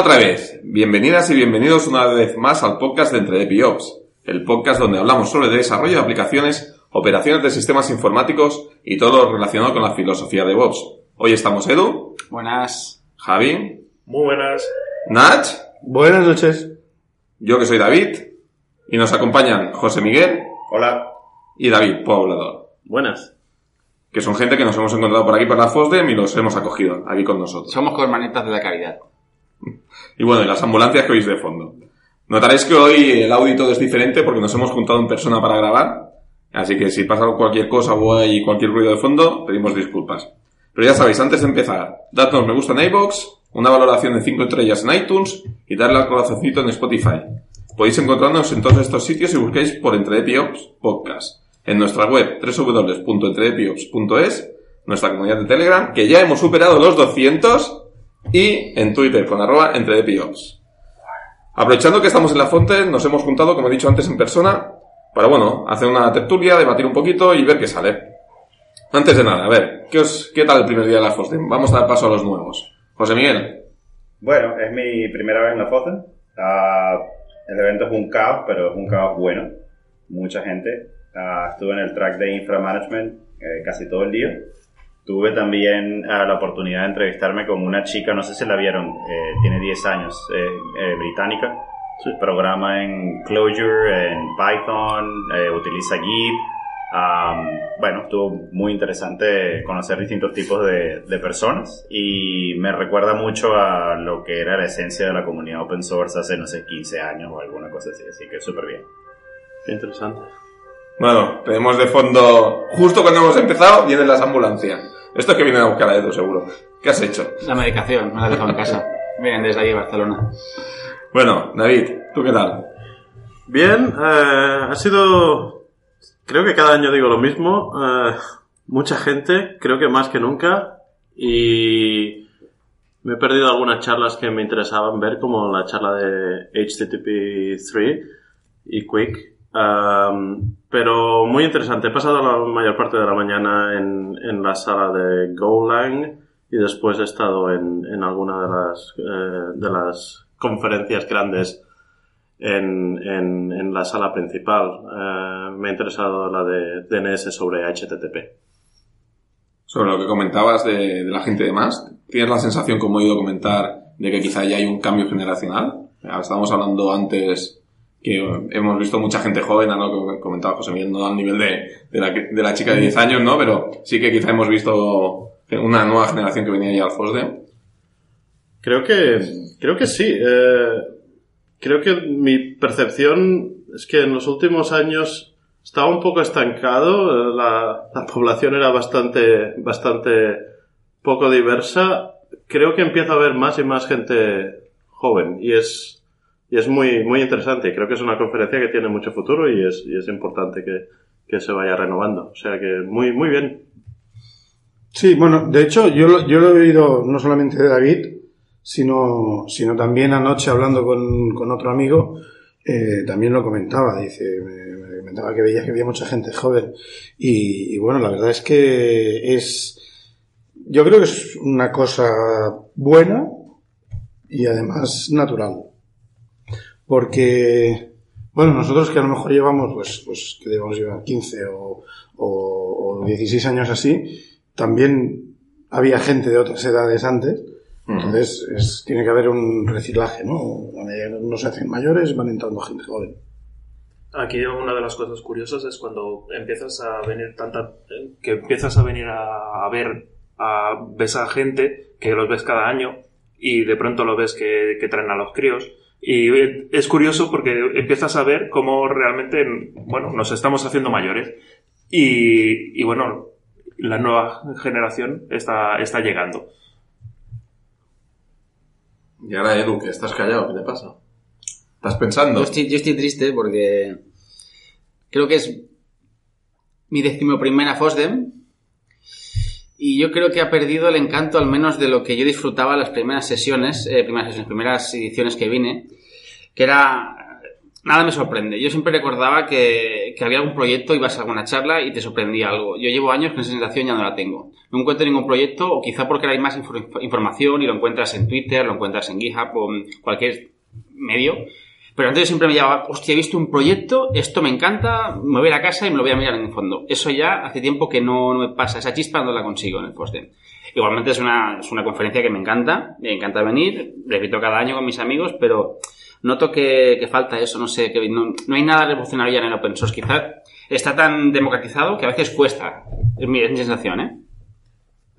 Otra vez, bienvenidas y bienvenidos una vez más al podcast de Entre Ops, el podcast donde hablamos sobre desarrollo de aplicaciones, operaciones de sistemas informáticos y todo lo relacionado con la filosofía de DevOps. Hoy estamos Edu. Buenas. Javi. Muy buenas. Nach. Buenas noches. Yo que soy David. Y nos acompañan José Miguel. Hola. Y David, poblador. Buenas. Que son gente que nos hemos encontrado por aquí por la FOSDEM y los hemos acogido aquí con nosotros. Somos cormanetas de la caridad. Y bueno, y las ambulancias que oís de fondo. Notaréis que hoy el audio todo es diferente porque nos hemos juntado en persona para grabar. Así que si pasa cualquier cosa o hay cualquier ruido de fondo, pedimos disculpas. Pero ya sabéis, antes de empezar, dadnos me gusta en iVoox, una valoración de 5 estrellas en iTunes y darle al corazoncito en Spotify. Podéis encontrarnos en todos estos sitios si busquéis por Entredepiops Podcast. En nuestra web www.entredepiops.es, nuestra comunidad de Telegram, que ya hemos superado los 200, y en Twitter con arroba Entredepiops. Aprovechando que estamos en la fonte, nos hemos juntado, como he dicho antes, en persona, para, bueno, hacer una tertulia, debatir un poquito y ver qué sale. Antes de nada, a ver, ¿qué, os, qué tal el primer día de la FOSDEM? Vamos a dar paso a los nuevos. José Miguel. Bueno, es mi primera vez en la FOSDEM. Ah, el evento es un caos, pero es un caos bueno. Mucha gente. Ah, estuve en el track de Infra Management eh, casi todo el día. Tuve también ah, la oportunidad de entrevistarme con una chica, no sé si la vieron, eh, tiene 10 años, eh, británica. Programa en Clojure, en Python, utiliza Git bueno, estuvo muy interesante conocer distintos tipos de, de, personas y me recuerda mucho a lo que era la esencia de la comunidad open source hace, no sé, 15 años o alguna cosa así, así que súper bien. Qué interesante. Bueno, tenemos de fondo, justo cuando hemos empezado, vienen las ambulancias. Esto es que vienen a buscar a Edu, seguro. ¿Qué has hecho? La medicación, me la he dejado en casa. Vienen desde ahí, Barcelona. Bueno, David, ¿tú qué tal? Bien, eh, ha sido Creo que cada año digo lo mismo. Eh, mucha gente, creo que más que nunca. Y me he perdido algunas charlas que me interesaban ver, como la charla de HTTP 3 y Quick. Pero muy interesante. He pasado la mayor parte de la mañana en, en la sala de Golang y después he estado en, en alguna de las, eh, de las conferencias grandes en, en, la sala principal. Eh, me ha interesado la de DNS sobre HTTP. Sobre lo que comentabas de, de, la gente de más, ¿tienes la sensación, como he ido comentar, de que quizá ya hay un cambio generacional? Estábamos hablando antes que hemos visto mucha gente joven, ¿no? comentaba José Miguel, no al nivel de, de, la, de la chica de 10 años, ¿no? Pero sí que quizá hemos visto una nueva generación que venía ya al FOSDE. Creo que, creo que sí. Eh, creo que mi percepción es que en los últimos años estaba un poco estancado, la, la, población era bastante, bastante poco diversa. Creo que empieza a haber más y más gente joven y es, y es muy, muy interesante. Creo que es una conferencia que tiene mucho futuro y es, y es importante que, que se vaya renovando. O sea que muy, muy bien. Sí, bueno, de hecho yo, yo lo he oído no solamente de David, sino, sino también anoche hablando con, con otro amigo, eh, también lo comentaba, dice, me, comentaba que veía que había mucha gente joven y, bueno, la verdad es que es, yo creo que es una cosa buena y además natural. Porque, bueno, nosotros que a lo mejor llevamos, pues, pues que debemos llevar 15 o, o, o 16 años así, también había gente de otras edades antes entonces, es, tiene que haber un reciclaje, ¿no? No se hacen mayores, van entrando gente joven. Aquí una de las cosas curiosas es cuando empiezas a venir tanta, que empiezas a venir a, ver, a, ves a gente que los ves cada año y de pronto lo ves que, que traen a los críos y es curioso porque empiezas a ver cómo realmente, bueno, nos estamos haciendo mayores y, y bueno, la nueva generación está, está llegando. Y ahora, Edu, que estás callado, ¿qué te pasa? ¿Estás pensando? Yo estoy, yo estoy triste porque creo que es mi decimoprimera FOSDEM y yo creo que ha perdido el encanto al menos de lo que yo disfrutaba las primeras sesiones, eh, primeras sesiones, primeras ediciones que vine, que era nada me sorprende. Yo siempre recordaba que, que había algún proyecto, ibas a alguna charla y te sorprendía algo. Yo llevo años que esa sensación ya no la tengo. No encuentro ningún proyecto, o quizá porque hay más infor- información y lo encuentras en Twitter, lo encuentras en GitHub o en cualquier medio. Pero antes yo siempre me llamaba, hostia, he visto un proyecto, esto me encanta, me voy a la casa y me lo voy a mirar en el fondo. Eso ya hace tiempo que no, no me pasa, esa chispa no la consigo en el FOSDEM. Igualmente es una, es una conferencia que me encanta, me encanta venir, repito cada año con mis amigos, pero noto que, falta eso, no sé, que no, no hay nada revolucionario ya en el open source. Quizás está tan democratizado que a veces cuesta, es mi sensación, ¿eh?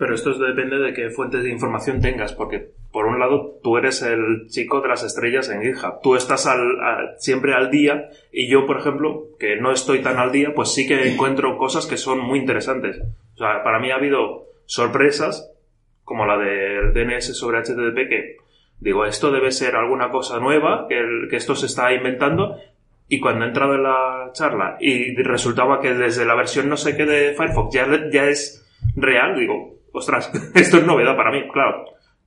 Pero esto depende de qué fuentes de información tengas, porque por un lado tú eres el chico de las estrellas en GitHub, tú estás al, siempre al día y yo, por ejemplo, que no estoy tan al día, pues sí que encuentro cosas que son muy interesantes. O sea, para mí ha habido sorpresas, como la del DNS sobre HTTP, que digo, esto debe ser alguna cosa nueva, que, esto se está inventando, y cuando he entrado en la charla y resultaba que desde la versión no sé qué de Firefox ya es real, digo, ostras, esto es novedad para mí, claro.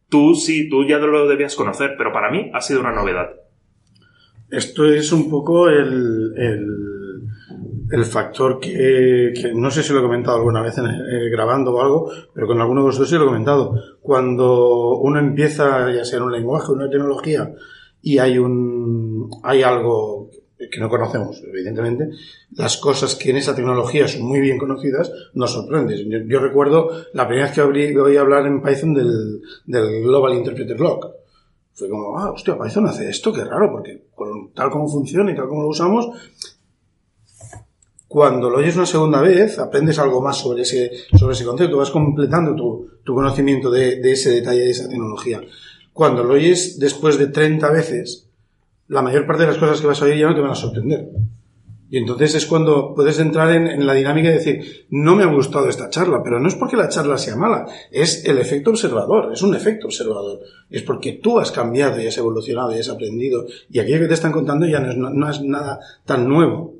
Tú sí, tú ya lo debías conocer, pero para mí ha sido una novedad. Esto es un poco el, el, el factor que, no sé si lo he comentado alguna vez en- grabando o algo, pero con alguno de vosotros sí lo he comentado. Cuando uno empieza, ya sea en un lenguaje una tecnología, y hay un hay algo que no conocemos, evidentemente, las cosas que en esa tecnología son muy bien conocidas, nos sorprenden. Yo, yo recuerdo la primera vez que abrí- oí hablar en Python del, del Global Interpreter Lock. Fue como, ah, hostia, Python hace esto, qué raro, porque con tal como funciona y tal como lo usamos, cuando lo oyes una segunda vez, aprendes algo más sobre ese, sobre ese concepto, vas completando tu, tu conocimiento de, de ese detalle, de esa tecnología. Cuando lo oyes después de 30 veces, la mayor parte de las cosas que vas a oír ya no te van a sorprender. Y entonces es cuando puedes entrar en, la dinámica de decir, no me ha gustado esta charla, pero no es porque la charla sea mala, es el efecto observador, es un efecto observador. Es porque tú has cambiado y has evolucionado y has aprendido y aquello que te están contando ya no es, nada tan nuevo.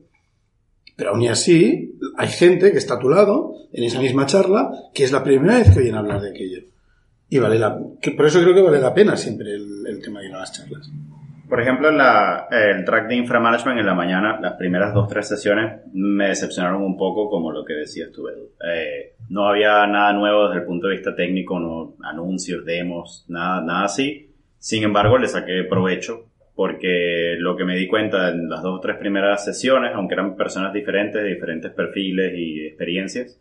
Pero aún así, hay gente que está a tu lado, en esa misma charla, que es la primera vez que oyen hablar de aquello. Y vale la, que por eso creo que vale la pena siempre el, el tema de ir a las charlas. Por ejemplo, la, el track de inframanagement en la mañana, las primeras dos, tres sesiones me decepcionaron un poco, como lo que decías tú, Edu. Eh, no había nada nuevo desde el punto de vista técnico, no anuncios, demos, nada, nada así. Sin embargo, le saqué provecho porque lo que me di cuenta en las dos o tres primeras sesiones, aunque eran personas diferentes, de diferentes perfiles y experiencias,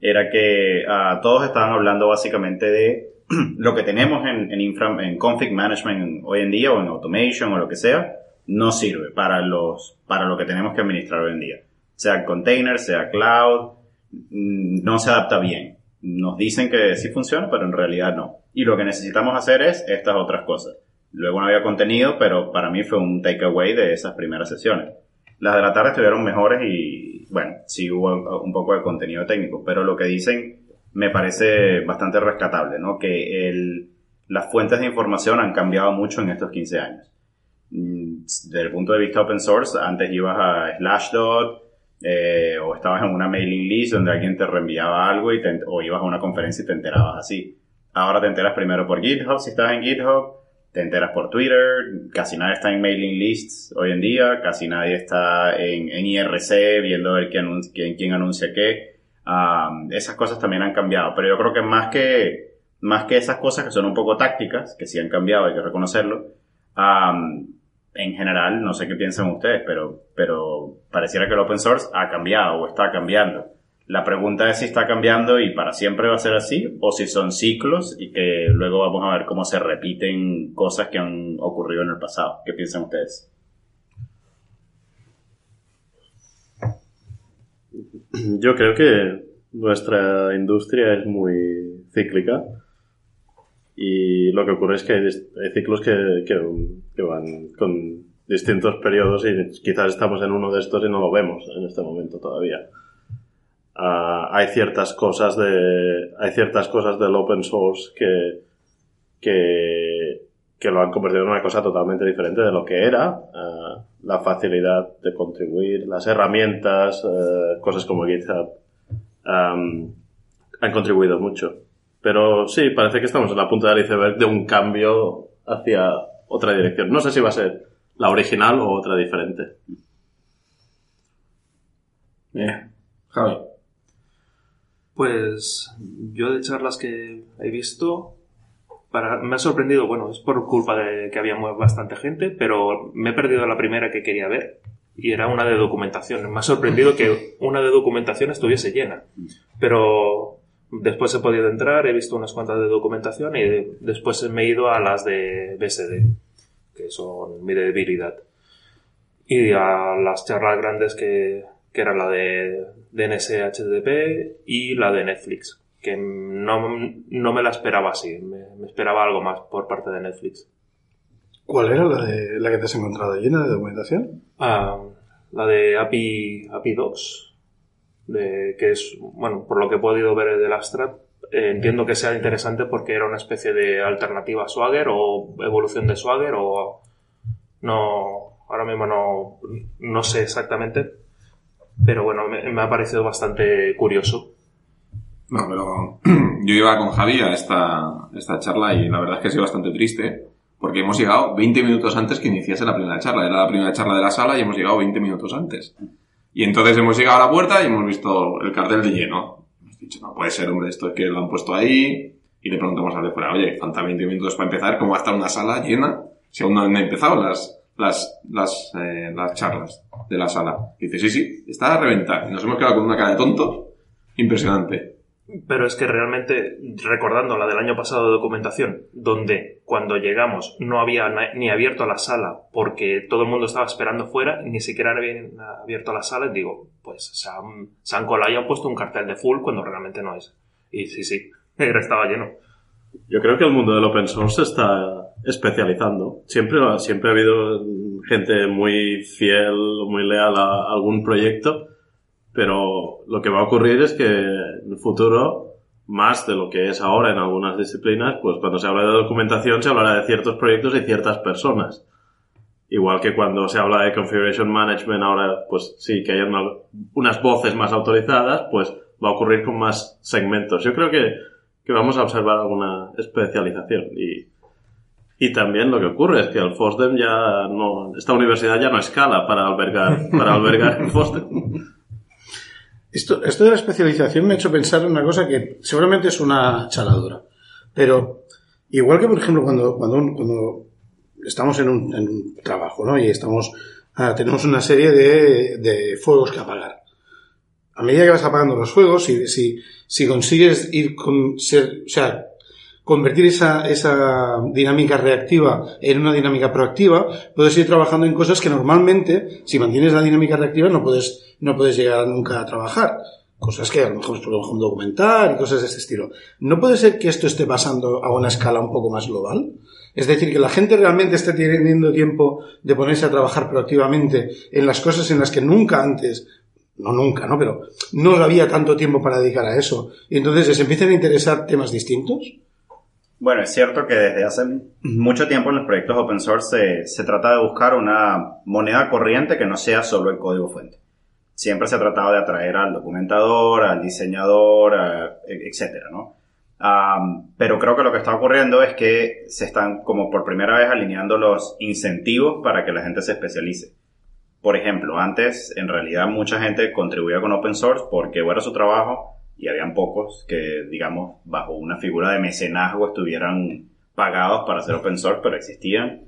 era que ah, todos estaban hablando básicamente de lo que tenemos en, en, infra, en config management hoy en día o en automation o lo que sea, no sirve para, los, para lo que tenemos que administrar hoy en día. Sea container, sea cloud, mm, no se adapta bien. Nos dicen que sí funciona, pero en realidad no. Y lo que necesitamos hacer es estas otras cosas. Luego no había contenido, pero para mí fue un takeaway de esas primeras sesiones. Las de la tarde estuvieron mejores y, bueno, sí hubo un poco de contenido técnico, pero lo que dicen me parece bastante rescatable, ¿no? Que el, las fuentes de información han cambiado mucho en estos 15 años. Mm, Desde el punto de vista open source, antes ibas a Slashdot, eh, o estabas en una mailing list donde alguien te reenviaba algo y o ibas a una conferencia y te enterabas así. Ahora te enteras primero por GitHub si estás en GitHub, te enteras por Twitter, casi nadie está en mailing lists hoy en día, casi nadie está en, IRC viendo quién, anun- quién, quién anuncia qué. Um, esas cosas también han cambiado, pero yo creo que más que, más que esas cosas que son un poco tácticas, que sí han cambiado, hay que reconocerlo, um, en general, no sé qué piensan ustedes, pero, pero pareciera que el open source ha cambiado o está cambiando. La pregunta es si está cambiando y para siempre va a ser así, o si son ciclos y que luego vamos a ver cómo se repiten cosas que han ocurrido en el pasado. ¿Qué piensan ustedes? Yo creo que nuestra industria es muy cíclica y lo que ocurre es que hay, ciclos que, van con distintos periodos y quizás estamos en uno de estos y no lo vemos en este momento todavía. Ah, hay ciertas cosas de hay ciertas cosas del open source que que, que lo han convertido en una cosa totalmente diferente de lo que era Ah, la facilidad de contribuir las herramientas eh, cosas como GitHub han contribuido mucho pero sí parece que estamos en la punta del iceberg de un cambio hacia otra dirección no sé si va a ser la original o otra diferente. Bien. Javi. Pues yo de charlas que he visto, para, me ha sorprendido, bueno, es por culpa de que había bastante gente, pero me he perdido la primera que quería ver y era una de documentación. Me ha sorprendido que una de documentación estuviese llena, pero después he podido entrar, he visto unas cuantas de documentación y de- después me he ido a las de BSD, que son mi debilidad. Y a las charlas grandes que, que era la de DNS HTTP y la de Netflix, que no, no me la esperaba así, me, me esperaba algo más por parte de Netflix. ¿Cuál era la, de, la que te has encontrado llena de documentación? Ah, la de API, API Docs, de, que es, bueno, por lo que he podido ver del abstract, eh, entiendo que sea interesante porque era una especie de alternativa a Swagger o evolución de Swagger o no, ahora mismo no, no sé exactamente, pero bueno, me, me ha parecido bastante curioso. No, pero yo iba con Javi a esta, esta charla y la verdad es que ha sido bastante triste porque hemos llegado 20 minutos antes que iniciase la primera charla. Era la primera charla de la sala y hemos llegado 20 minutos antes. Y entonces hemos llegado a la puerta y hemos visto el cartel de lleno. Hemos dicho, no puede ser, hombre, esto es que lo han puesto ahí. Y le preguntamos al de fuera, oye, falta 20 minutos para empezar, ¿cómo va a estar una sala llena si aún no han empezado las, las, las, eh, las charlas de la sala? Y dice, sí, sí, está a reventar. Y nos hemos quedado con una cara de tontos impresionante. Pero es que realmente, recordando la del año pasado de documentación, donde cuando llegamos no había ni abierto la sala porque todo el mundo estaba esperando fuera, ni siquiera habían abierto la sala, digo, pues se han, se han colado y han puesto un cartel de full cuando realmente no es. Y sí, sí, estaba lleno. Yo creo que el mundo del open source se está especializando. Siempre, siempre ha habido gente muy fiel, muy leal a algún proyecto, pero lo que va a ocurrir es que futuro, más de lo que es ahora en algunas disciplinas, pues cuando se habla de documentación se hablará de ciertos proyectos y ciertas personas. Igual que cuando se habla de configuration management, ahora pues sí que hay una- unas voces más autorizadas, pues va a ocurrir con más segmentos. Yo creo que, que vamos a observar alguna especialización y, y también lo que ocurre es que el FOSDEM ya no, esta universidad ya no escala para albergar, para albergar el FOSDEM. Esto, esto de la especialización me ha hecho pensar en una cosa que seguramente es una chaladura. Pero igual que, por ejemplo, cuando, cuando, estamos en un, en un trabajo, ¿no? Y estamos, ah, tenemos una serie de, de fuegos que apagar. A medida que vas apagando los fuegos, si, si, si consigues ir con ser, o sea, convertir esa, esa dinámica reactiva en una dinámica proactiva, puedes ir trabajando en cosas que normalmente, si mantienes la dinámica reactiva, no puedes, no puedes llegar nunca a trabajar. Cosas que a lo mejor es ejemplo, documentar y cosas de este estilo. ¿No puede ser que esto esté pasando a una escala un poco más global? Es decir, que la gente realmente esté teniendo tiempo de ponerse a trabajar proactivamente en las cosas en las que nunca antes no nunca, ¿no? Pero no había tanto tiempo para dedicar a eso. Y entonces les empiezan a interesar temas distintos. Bueno, es cierto que desde hace mucho tiempo en los proyectos open source se, se trata de buscar una moneda corriente que no sea solo el código fuente. Siempre se ha tratado de atraer al documentador, al diseñador, a- e- etcétera, ¿no? Pero creo que lo que está ocurriendo es que se están como por primera vez alineando los incentivos para que la gente se especialice. Por ejemplo, antes en realidad mucha gente contribuía con open source porque era su trabajo y habían pocos que, digamos, bajo una figura de mecenazgo estuvieran pagados para hacer open source, pero existían.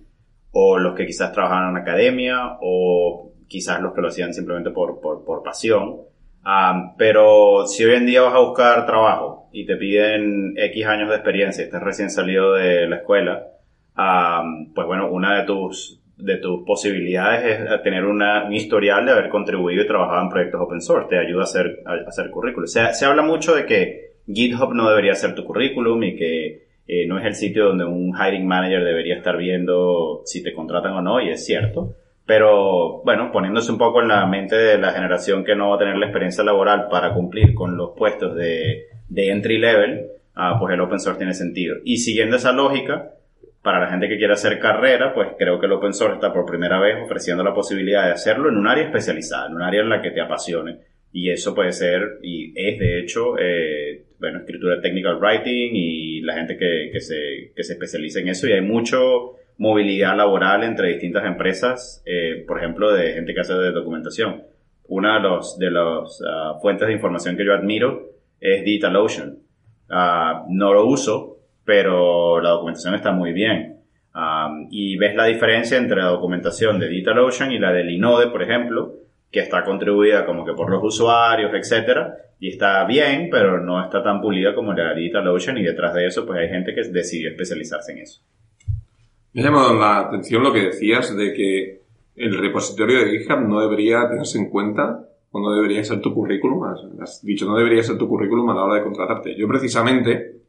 O los que quizás trabajaban en academia, o quizás los que lo hacían simplemente por, por, por pasión. Ah, pero si hoy en día vas a buscar trabajo y te piden X años de experiencia estás recién salido de la escuela, ah, pues bueno, una de tus, de tus posibilidades es tener una, un historial de haber contribuido y trabajado en proyectos open source. Te ayuda a hacer, hacer currículum. Se, se habla mucho de que GitHub no debería ser tu currículum y que eh, no es el sitio donde un hiring manager debería estar viendo si te contratan o no, y es cierto. Pero bueno, poniéndose un poco en la mente de la generación que no va a tener la experiencia laboral para cumplir con los puestos de, de entry level, ah, pues el open source tiene sentido. Y siguiendo esa lógica, para la gente que quiere hacer carrera, pues creo que el open source está por primera vez ofreciendo la posibilidad de hacerlo en un área especializada, en un área en la que te apasione. Y eso puede ser, y es de hecho, eh, bueno, escritura technical writing y la gente que, se, especializa en eso. Y hay mucho, movilidad laboral entre distintas empresas, eh, por ejemplo, de gente que hace de documentación. Una de las ah, fuentes de información que yo admiro es DigitalOcean. Ah, no lo uso, pero la documentación está muy bien. Ah, y ves la diferencia entre la documentación de DigitalOcean y la del Inode, por ejemplo, que está contribuida como que por los usuarios, etcétera, y está bien, pero no está tan pulida como la de DigitalOcean y detrás de eso pues hay gente que decidió especializarse en eso. Me ha llamado la atención lo que decías de que el repositorio de GitHub no debería tenerse en cuenta o no debería ser tu currículum. Has dicho, no debería ser tu currículum a la hora de contratarte. Yo precisamente,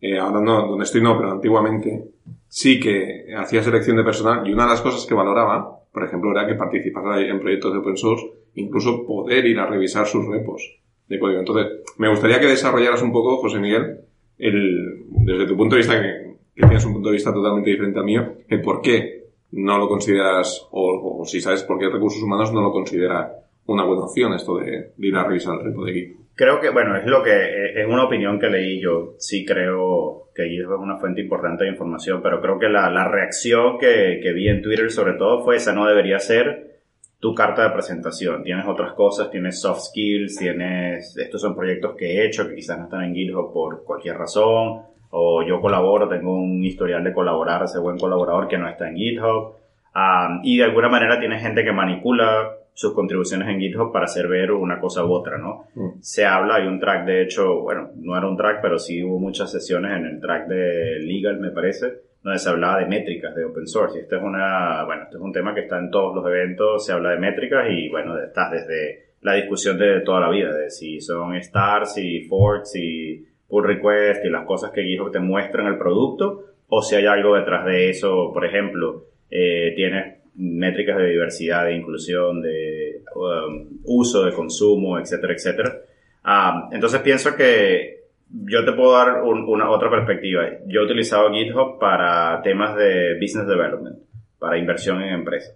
eh, ahora no, donde estoy no, pero antiguamente, sí que hacía selección de personal y una de las cosas que valoraba, por ejemplo, era que participara en proyectos de open source, incluso poder ir a revisar sus repos de código. Entonces, me gustaría que desarrollaras un poco, José Miguel, el, desde tu punto de vista, que, que tienes un punto de vista totalmente diferente al mío, el por qué no lo consideras, o, o si sabes por qué recursos humanos no lo considera una buena opción esto de, ir a revisar el repo de GitHub. Creo que, bueno, es lo que, eh, es una opinión que leí yo. Sí creo que GitHub es una fuente importante de información, pero creo que la, la reacción que, que vi en Twitter sobre todo fue esa no debería ser tu carta de presentación. Tienes otras cosas, tienes soft skills, tienes, estos son proyectos que he hecho que quizás no están en GitHub por cualquier razón, o yo colaboro, tengo un historial de colaborar, ese buen colaborador que no está en GitHub. Um, y de alguna manera tienes gente que manipula sus contribuciones en GitHub para hacer ver una cosa u otra, ¿no? Mm. Se habla, hay un track, de hecho, bueno, no era un track, pero sí hubo muchas sesiones en el track de Legal, me parece, donde se hablaba de métricas de open source. Y esto es una, bueno, esto es un tema que está en todos los eventos, se habla de métricas y, bueno, estás desde la discusión de toda la vida, de si son stars, si forks, si pull request y las cosas que GitHub te muestra en el producto, o si hay algo detrás de eso, por ejemplo, eh, tienes métricas de diversidad, de inclusión, de um, uso, de consumo, etcétera, etcétera. Ah, entonces pienso que yo te puedo dar un- una otra perspectiva. Yo he utilizado GitHub para temas de business development, para inversión en empresas.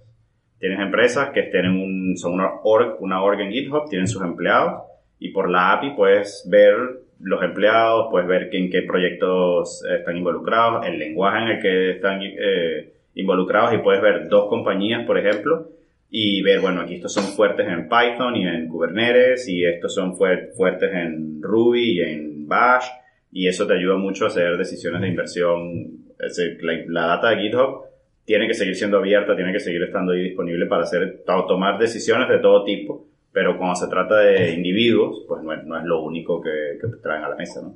Tienes empresas que tienen un, son una org, una org en GitHub, tienen sus empleados y por la API puedes ver los empleados, puedes ver en qué proyectos están involucrados, el lenguaje en el que están eh, involucrados y puedes ver dos compañías, por ejemplo, y ver, bueno, aquí estos son fuertes en Python y en Kubernetes y estos son fuer- fuertes en Ruby y en Bash y eso te ayuda mucho a hacer decisiones de inversión. Es decir, la, la data de GitHub tiene que seguir siendo abierta, tiene que seguir estando ahí disponible para hacer, para tomar decisiones de todo tipo, pero cuando se trata de individuos, pues no es, no es lo único que, que traen a la mesa, ¿no?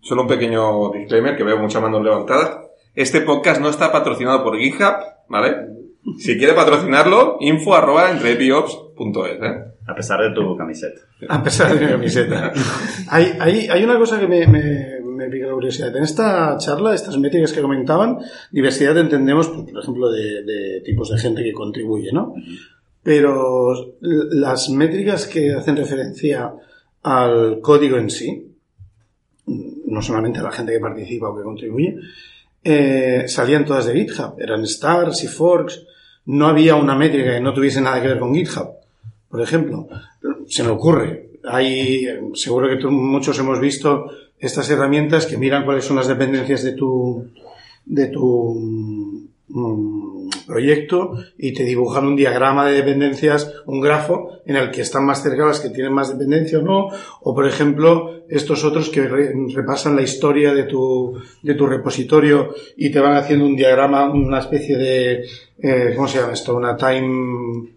Solo un pequeño disclaimer que veo muchas manos levantadas. Este podcast no está patrocinado por GitHub, ¿vale? Si quiere patrocinarlo, info arroba entrepiops.es, ¿eh? A pesar de tu camiseta. A pesar de mi camiseta. hay, hay, hay una cosa que me, me, me pica la curiosidad. En esta charla, estas métricas que comentaban, diversidad entendemos, por ejemplo, de, de tipos de gente que contribuye, ¿no? Pero las métricas que hacen referencia al código en sí, no solamente a la gente que participa o que contribuye, eh, salían todas de GitHub. Eran stars y forks. No había una métrica que no tuviese nada que ver con GitHub. Por ejemplo, se me ocurre. Hay, seguro que muchos hemos visto estas herramientas que miran cuáles son las dependencias de tu, de tu mm, proyecto y te dibujan un diagrama de dependencias, un grafo en el que están más cerca las que tienen más dependencia o no, o por ejemplo estos otros que re- repasan la historia de tu, de tu repositorio y te van haciendo un diagrama, una especie de, eh, ¿cómo se llama esto? Una time,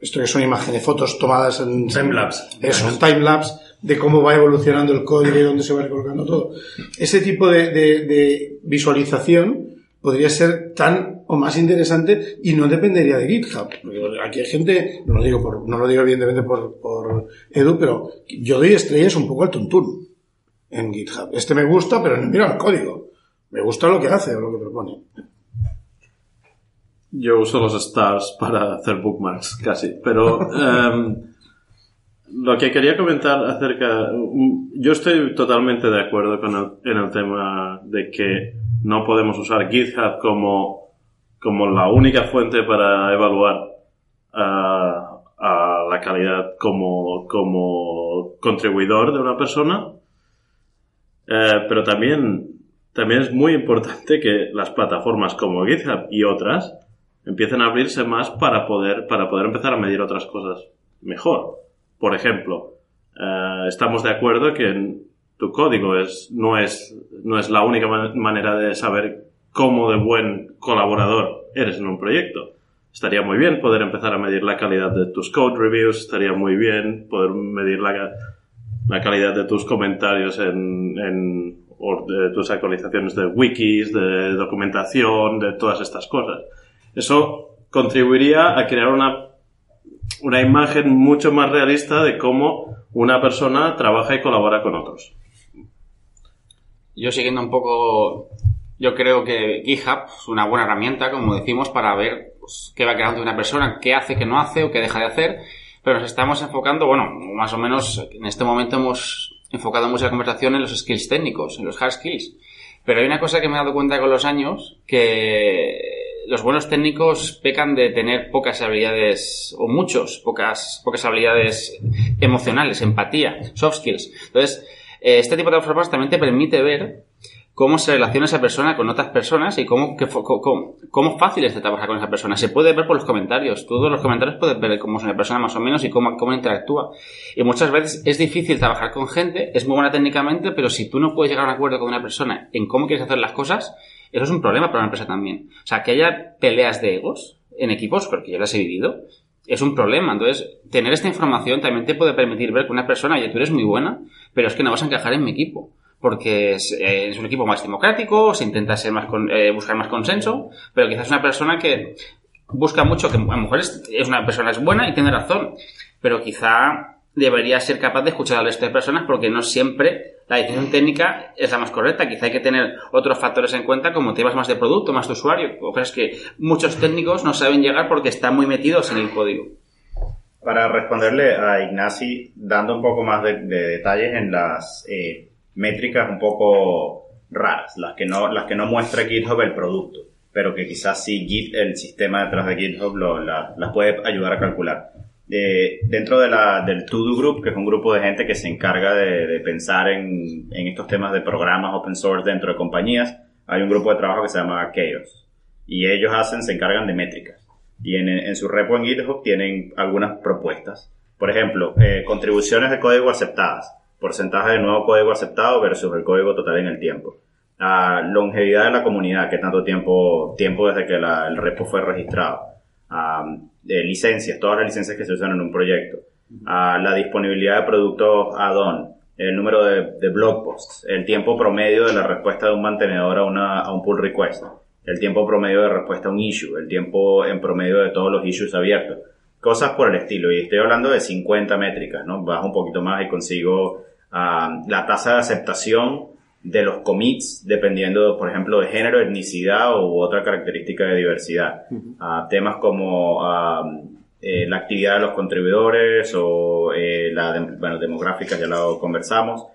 esto que son imágenes, fotos tomadas en Timelapse. Eso, un timelapse de cómo va evolucionando el código y dónde se va recolocando todo. Ese tipo de, de- de visualización podría ser tan o más interesante y no dependería de GitHub. Aquí hay gente, no lo digo por, no lo digo evidentemente por, por Edu, pero yo doy estrellas un poco al tuntún en GitHub. Este me gusta, pero no mira el código. Me gusta lo que hace o lo que propone. Yo uso los stars para hacer bookmarks, casi. Pero em, lo que quería comentar acerca... mm, Yo estoy totalmente de acuerdo con el, en el tema de que no podemos usar GitHub como, como la única fuente para evaluar a, la calidad como, como contribuidor de una persona. Eh, pero también también es muy importante que las plataformas como GitHub y otras empiecen a abrirse más para poder, para poder empezar a medir otras cosas mejor. Por ejemplo, eh, estamos de acuerdo que tu código es, no, es, no es la única man- manera de saber cómo de buen colaborador eres en un proyecto. Estaría muy bien poder empezar a medir la calidad de tus code reviews, estaría muy bien poder medir la, la calidad de tus comentarios en, en o de tus actualizaciones de wikis, de documentación, de todas estas cosas. Eso contribuiría a crear una, una imagen mucho más realista de cómo una persona trabaja y colabora con otros. Yo siguiendo un poco, yo creo que GitHub es una buena herramienta, como decimos, para ver pues, qué va creando una persona, qué hace, qué no hace o qué deja de hacer. Pero nos estamos enfocando, bueno, más o menos en este momento hemos enfocado mucha conversación en los skills técnicos, en los hard skills. Pero hay una cosa que me he dado cuenta con los años, que los buenos técnicos pecan de tener pocas habilidades, o muchos, pocas, pocas habilidades emocionales, empatía, soft skills. Entonces, eh, este tipo de formas también te permite ver cómo se relaciona esa persona con otras personas y cómo, fo- cómo, cómo fácil es de trabajar con esa persona. Se puede ver por los comentarios. De los comentarios puedes ver cómo es una persona más o menos y cómo, cómo interactúa. Y muchas veces es difícil trabajar con gente, es muy buena técnicamente, pero si tú no puedes llegar a un acuerdo con una persona en cómo quieres hacer las cosas, eso es un problema para una empresa también. O sea, que haya peleas de egos en equipos, porque yo las he vivido, es un problema. Entonces, tener esta información también te puede permitir ver que una persona, oye, tú eres muy buena, pero es que no vas a encajar en mi equipo. Porque es, eh, un equipo más democrático, se intenta ser más con- eh, buscar más consenso, pero quizás una persona que busca mucho, que a lo mejor es, es una persona es buena y tiene razón, pero quizá debería ser capaz de escuchar al resto de personas porque no siempre la decisión técnica es la más correcta. Quizá hay que tener otros factores en cuenta como temas más de producto, más de usuario, o que muchos técnicos no saben llegar porque están muy metidos en el código. Para responderle a Ignasi, dando un poco más de, de detalles en las eh, métricas un poco raras, las que no, las que no muestra GitHub el producto, pero que quizás sí Git, el sistema detrás de GitHub lo- la- las puede ayudar a calcular. Eh, dentro de la, del To-Do Group, que es un grupo de gente que se encarga de, de pensar en, en estos temas de programas open source dentro de compañías, hay un grupo de trabajo que se llama Chaos. Y ellos hacen, se encargan de métricas. Y en, en su repo en GitHub tienen algunas propuestas. Por ejemplo, eh, contribuciones de código aceptadas, porcentaje de nuevo código aceptado versus el código total en el tiempo. Ah, longevidad de la comunidad, que tanto tiempo, tiempo desde que la- el repo fue registrado. Ah, de licencias, todas las licencias que se usan en un proyecto. Ah, la disponibilidad de productos add-on, el número de, de blog posts, el tiempo promedio de la respuesta de un mantenedor a, una, a un pull request, el tiempo promedio de respuesta a un issue, el tiempo en promedio de todos los issues abiertos, cosas por el estilo. Y estoy hablando de 50 métricas, ¿no? Bajo un poquito más y consigo la tasa de aceptación de los commits, dependiendo, por ejemplo, de género, etnicidad u otra característica de diversidad. Ah, temas como ah, eh, la actividad de los contribuidores o eh, la bueno, demográfica, ya lo conversamos.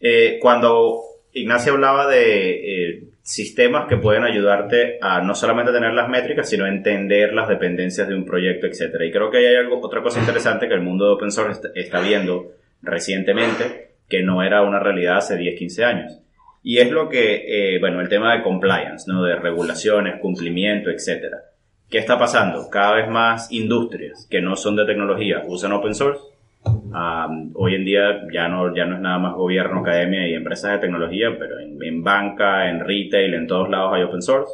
Eh, cuando Ignacio hablaba de eh, sistemas que pueden ayudarte a no solamente tener las métricas, sino entender las dependencias de un proyecto, etcétera. Y creo que hay algo, otra cosa interesante que el mundo de open source está viendo recientemente, que no era una realidad hace 10, 15 años. Y es lo que, eh, bueno, el tema de compliance, ¿no? De regulaciones, cumplimiento, etcétera. ¿Qué está pasando? Cada vez más industrias que no son de tecnología usan open source. Um, hoy en día ya no, ya no es nada más gobierno, academia y empresas de tecnología, pero en, en banca, en retail, en todos lados hay open source.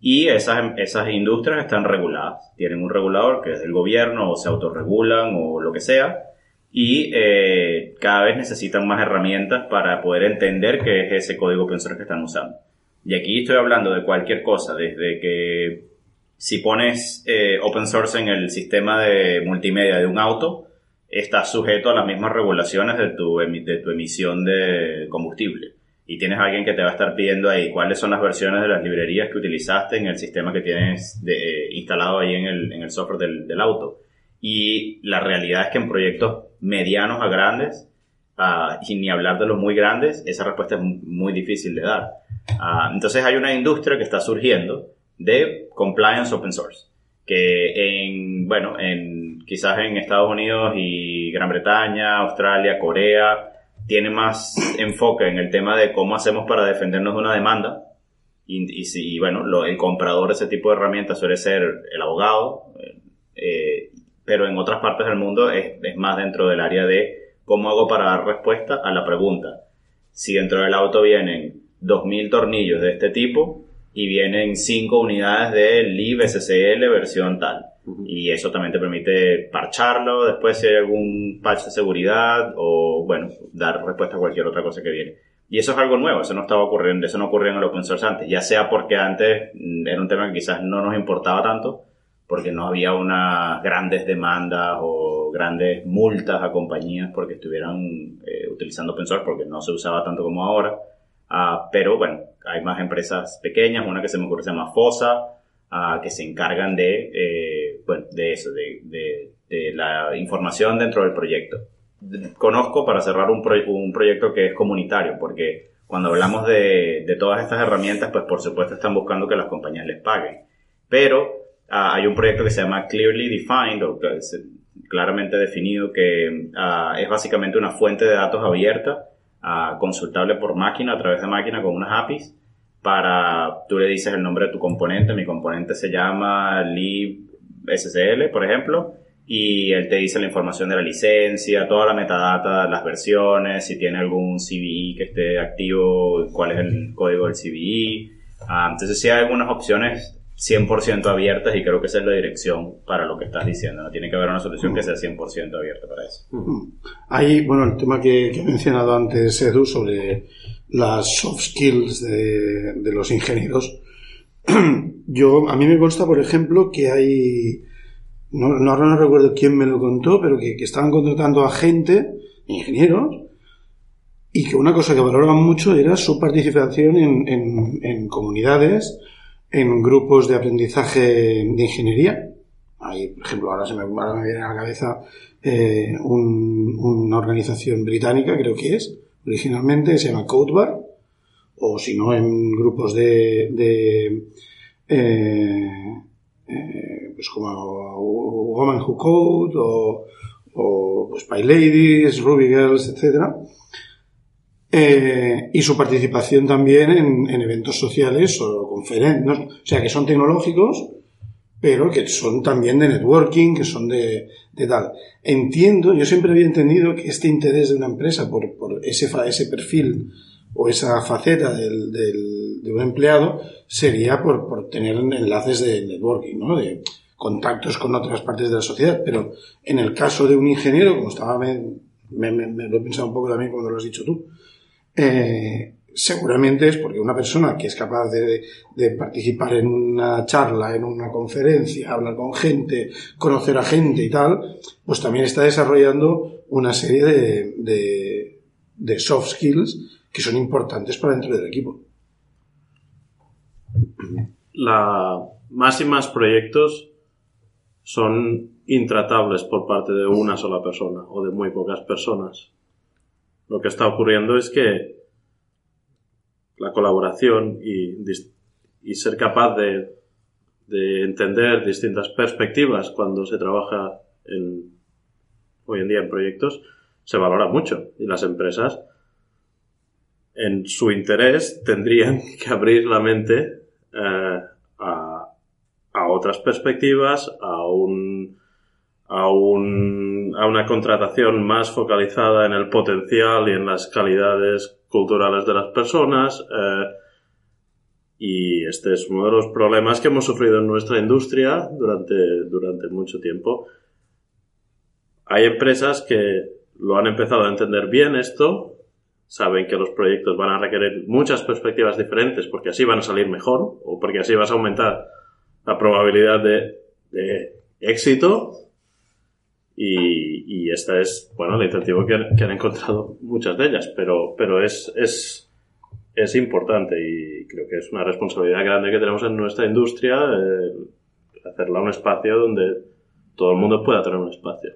Y esas, esas industrias están reguladas. Tienen un regulador que es el gobierno o se autorregulan o lo que sea. Y eh, cada vez necesitan más herramientas para poder entender qué es ese código open source que están usando. Y aquí estoy hablando de cualquier cosa, desde que si pones eh, open source en el sistema de multimedia de un auto, estás sujeto a las mismas regulaciones de tu, de tu emisión de combustible. Y tienes a alguien que te va a estar pidiendo ahí cuáles son las versiones de las librerías que utilizaste en el sistema que tienes de- eh, instalado ahí en el, software del auto. Y la realidad es que en proyectos medianos a grandes, ah, y ni hablar de los muy grandes, esa respuesta es mu- muy difícil de dar. Ah, entonces hay una industria que está surgiendo de compliance open source, que en, bueno, en, quizás en Estados Unidos y Gran Bretaña, Australia, Corea, tiene más enfoque en el tema de cómo hacemos para defendernos de una demanda. Y, y, y bueno, lo- el comprador de ese tipo de herramientas suele ser el abogado, eh, eh, pero en otras partes del mundo es, es más dentro del área de cómo hago para dar respuesta a la pregunta. Si dentro del auto vienen 2.000 tornillos de este tipo y vienen 5 unidades de LIB SSL versión tal. Y eso también te permite parcharlo después si hay algún patch de seguridad o, bueno, dar respuesta a cualquier otra cosa que viene. Y eso es algo nuevo, eso no estaba ocurriendo, eso no ocurría en el open source antes, ya sea porque antes mm, era un tema que quizás no nos importaba tanto, porque no había unas grandes demandas o grandes multas a compañías porque estuvieran eh, utilizando open porque no se usaba tanto como ahora. Ah, pero bueno, hay más empresas pequeñas, una que se me ocurre se llama FOSA, ah, que se encargan de, eh, bueno, de eso, de, la información dentro del proyecto. Conozco para cerrar un, proy- un proyecto que es comunitario, porque cuando hablamos de, de todas estas herramientas, pues por supuesto están buscando que las compañías les paguen. Pero ah, hay un proyecto que se llama Clearly Defined, o claramente definido, que ah, es básicamente una fuente de datos abierta, ah, consultable por máquina, a través de máquina con unas APIs, para, tú le dices el nombre de tu componente, mi componente se llama libSSL, por ejemplo, y él te dice la información de la licencia, toda la metadata, las versiones, si tiene algún CVE que esté activo, cuál es el código del CVE. Ah, entonces sí hay algunas opciones 100% abiertas y creo que esa es la dirección para lo que estás diciendo. Tiene que haber una solución que sea 100% abierta para eso. Hay, bueno, el tema que, que he mencionado antes, Edu, sobre las soft skills de, los ingenieros. Yo, a mí me consta, por ejemplo, que hay, no, ahora no recuerdo quién me lo contó, pero que, estaban contratando a gente, ingenieros, y que una cosa que valoraban mucho era su participación en, en comunidades, en grupos de aprendizaje de ingeniería. Hay, por ejemplo, ahora, se me, ahora me viene a la cabeza eh, un- una organización británica, creo que es, originalmente, se llama Codebar, o si no, en grupos de, de eh, eh, pues como Woman Who Code, o, o pues Py Ladies, Ruby Girls, etcétera. Eh, y su participación también en, en eventos sociales o conferencias, o sea, que son tecnológicos, pero que son también de networking, que son de, de tal. Entiendo, yo siempre había entendido que este interés de una empresa por, por ese, ese perfil o esa faceta del, del- de un empleado sería por, por tener enlaces de networking, ¿no? De contactos con otras partes de la sociedad. Pero en el caso de un ingeniero, como estaba, me- me- me lo he pensado un poco también cuando lo has dicho tú, eh, seguramente es porque una persona que es capaz de, de participar en una charla, en una conferencia, hablar con gente, conocer a gente y tal, pues también está desarrollando una serie de, de, de soft skills que son importantes para dentro del equipo. la más y más proyectos son intratables por parte de una sola persona o de muy pocas personas. Lo que está ocurriendo es que la colaboración y, ser capaz de, de entender distintas perspectivas cuando se trabaja hoy en día en proyectos se valora mucho. Y las empresas en su interés tendrían que abrir la mente eh, a, a otras perspectivas, a un, a un, a una contratación más focalizada en el potencial y en las calidades culturales de las personas. eh, y este es uno de los problemas que hemos sufrido en nuestra industria durante, durante mucho tiempo. Hay empresas que lo han empezado a entender bien esto, saben que los proyectos van a requerir muchas perspectivas diferentes porque así van a salir mejor o porque así vas a aumentar la probabilidad de, de éxito y, y esta es, bueno, la iniciativa que, han- que han encontrado muchas de ellas, pero, pero es, es, es importante y creo que es una responsabilidad grande que tenemos en nuestra industria eh, hacerla un espacio donde todo el mundo pueda tener un espacio.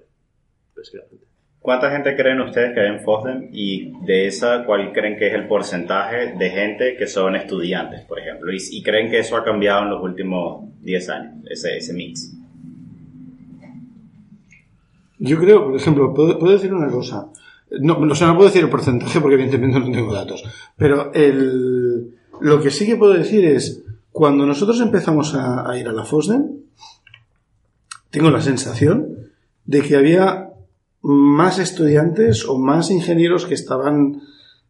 ¿Cuánta gente creen ustedes que hay en FOSDEM y de esa cuál creen que es el porcentaje de gente que son estudiantes, por ejemplo? Y, y creen que eso ha cambiado en los últimos 10 años, ese, ese mix. Yo creo, por ejemplo, puedo, decir una cosa. No, o sea, no puedo decir el porcentaje porque evidentemente no tengo datos. Pero el, lo que sí que puedo decir es, cuando nosotros empezamos a, ir a la FOSDEM, tengo la sensación de que había más estudiantes o más ingenieros que estaban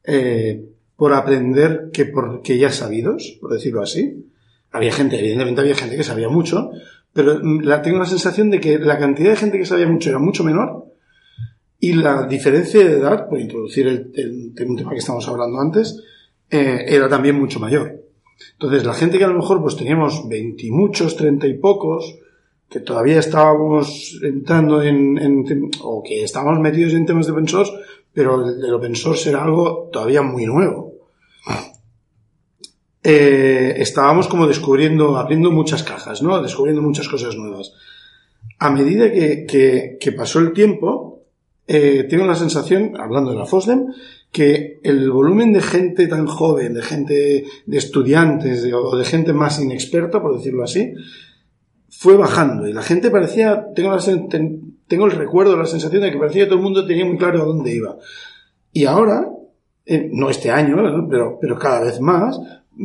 eh, por aprender que por que ya sabidos, por decirlo así. Había gente, evidentemente había gente que sabía mucho, pero la, tengo la sensación de que la cantidad de gente que sabía mucho era mucho menor y la diferencia de edad, por introducir el, tema que estamos hablando antes, eh, era también mucho mayor. Entonces, la gente que a lo mejor pues teníamos veintimuchos, treinta y pocos, que todavía estábamos entrando en, en o que estábamos metidos en temas de open source, pero el, el open source era algo todavía muy nuevo. Eh, estábamos como descubriendo, abriendo muchas cajas, ¿no? Descubriendo muchas cosas nuevas. A medida que, que- que pasó el tiempo, eh, tengo la sensación, hablando de la FOSDEM, que el volumen de gente tan joven, de gente, de estudiantes de- o de gente más inexperta, por decirlo así, fue bajando y la gente parecía, tengo, la ten- tengo el recuerdo, la sensación de que parecía que todo el mundo tenía muy claro a dónde iba. Y ahora, eh, no este año, pero, pero cada vez más,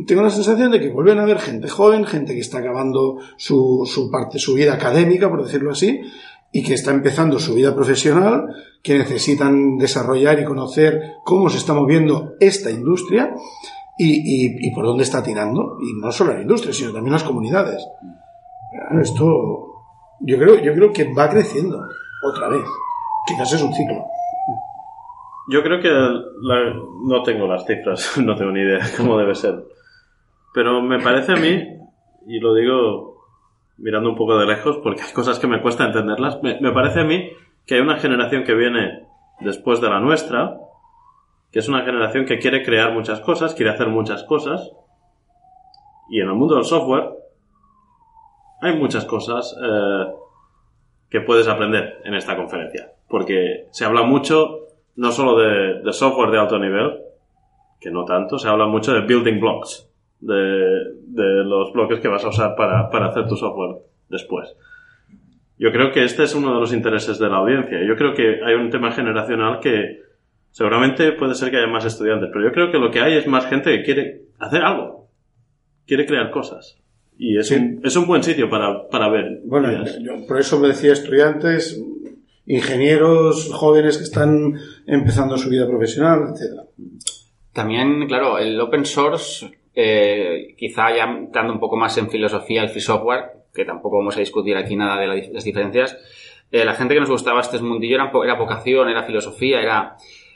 tengo la sensación de que vuelven a haber gente joven, gente que está acabando su, su parte, su vida académica, por decirlo así, y que está empezando su vida profesional, que necesitan desarrollar y conocer cómo se está moviendo esta industria y, por dónde está tirando. Y no solo la industria, sino también las comunidades. Esto, yo creo, yo creo que va creciendo otra vez. Quizás es un ciclo. Yo creo que la- no tengo las cifras, no tengo ni idea cómo debe ser. Pero me parece a mí, y lo digo mirando un poco de lejos porque hay cosas que me cuesta entenderlas, me, parece a mí que hay una generación que viene después de la nuestra, que es una generación que quiere crear muchas cosas, quiere hacer muchas cosas, y en el mundo del software hay muchas cosas eh, que puedes aprender en esta conferencia, porque se habla mucho no solo de software de alto nivel, que no tanto, se habla mucho de building blocks, de, de los bloques que vas a usar para, para hacer tu software después. Yo creo que este es uno de los intereses de la audiencia. Yo creo que hay un tema generacional que seguramente puede ser que haya más estudiantes, pero yo creo que lo que hay es más gente que quiere hacer algo, quiere crear cosas. Y es, Sí. un, es un buen sitio para, para ver. Bueno, ideas. yo por eso me decía estudiantes, ingenieros jóvenes que están empezando su vida profesional, etcétera. También, claro, el open source, eh, quizá ya entrando un poco más en filosofía, el free software, que tampoco vamos a discutir aquí nada de la las diferencias, eh, la gente que nos gustaba este mundillo era, vocación, era filosofía, era...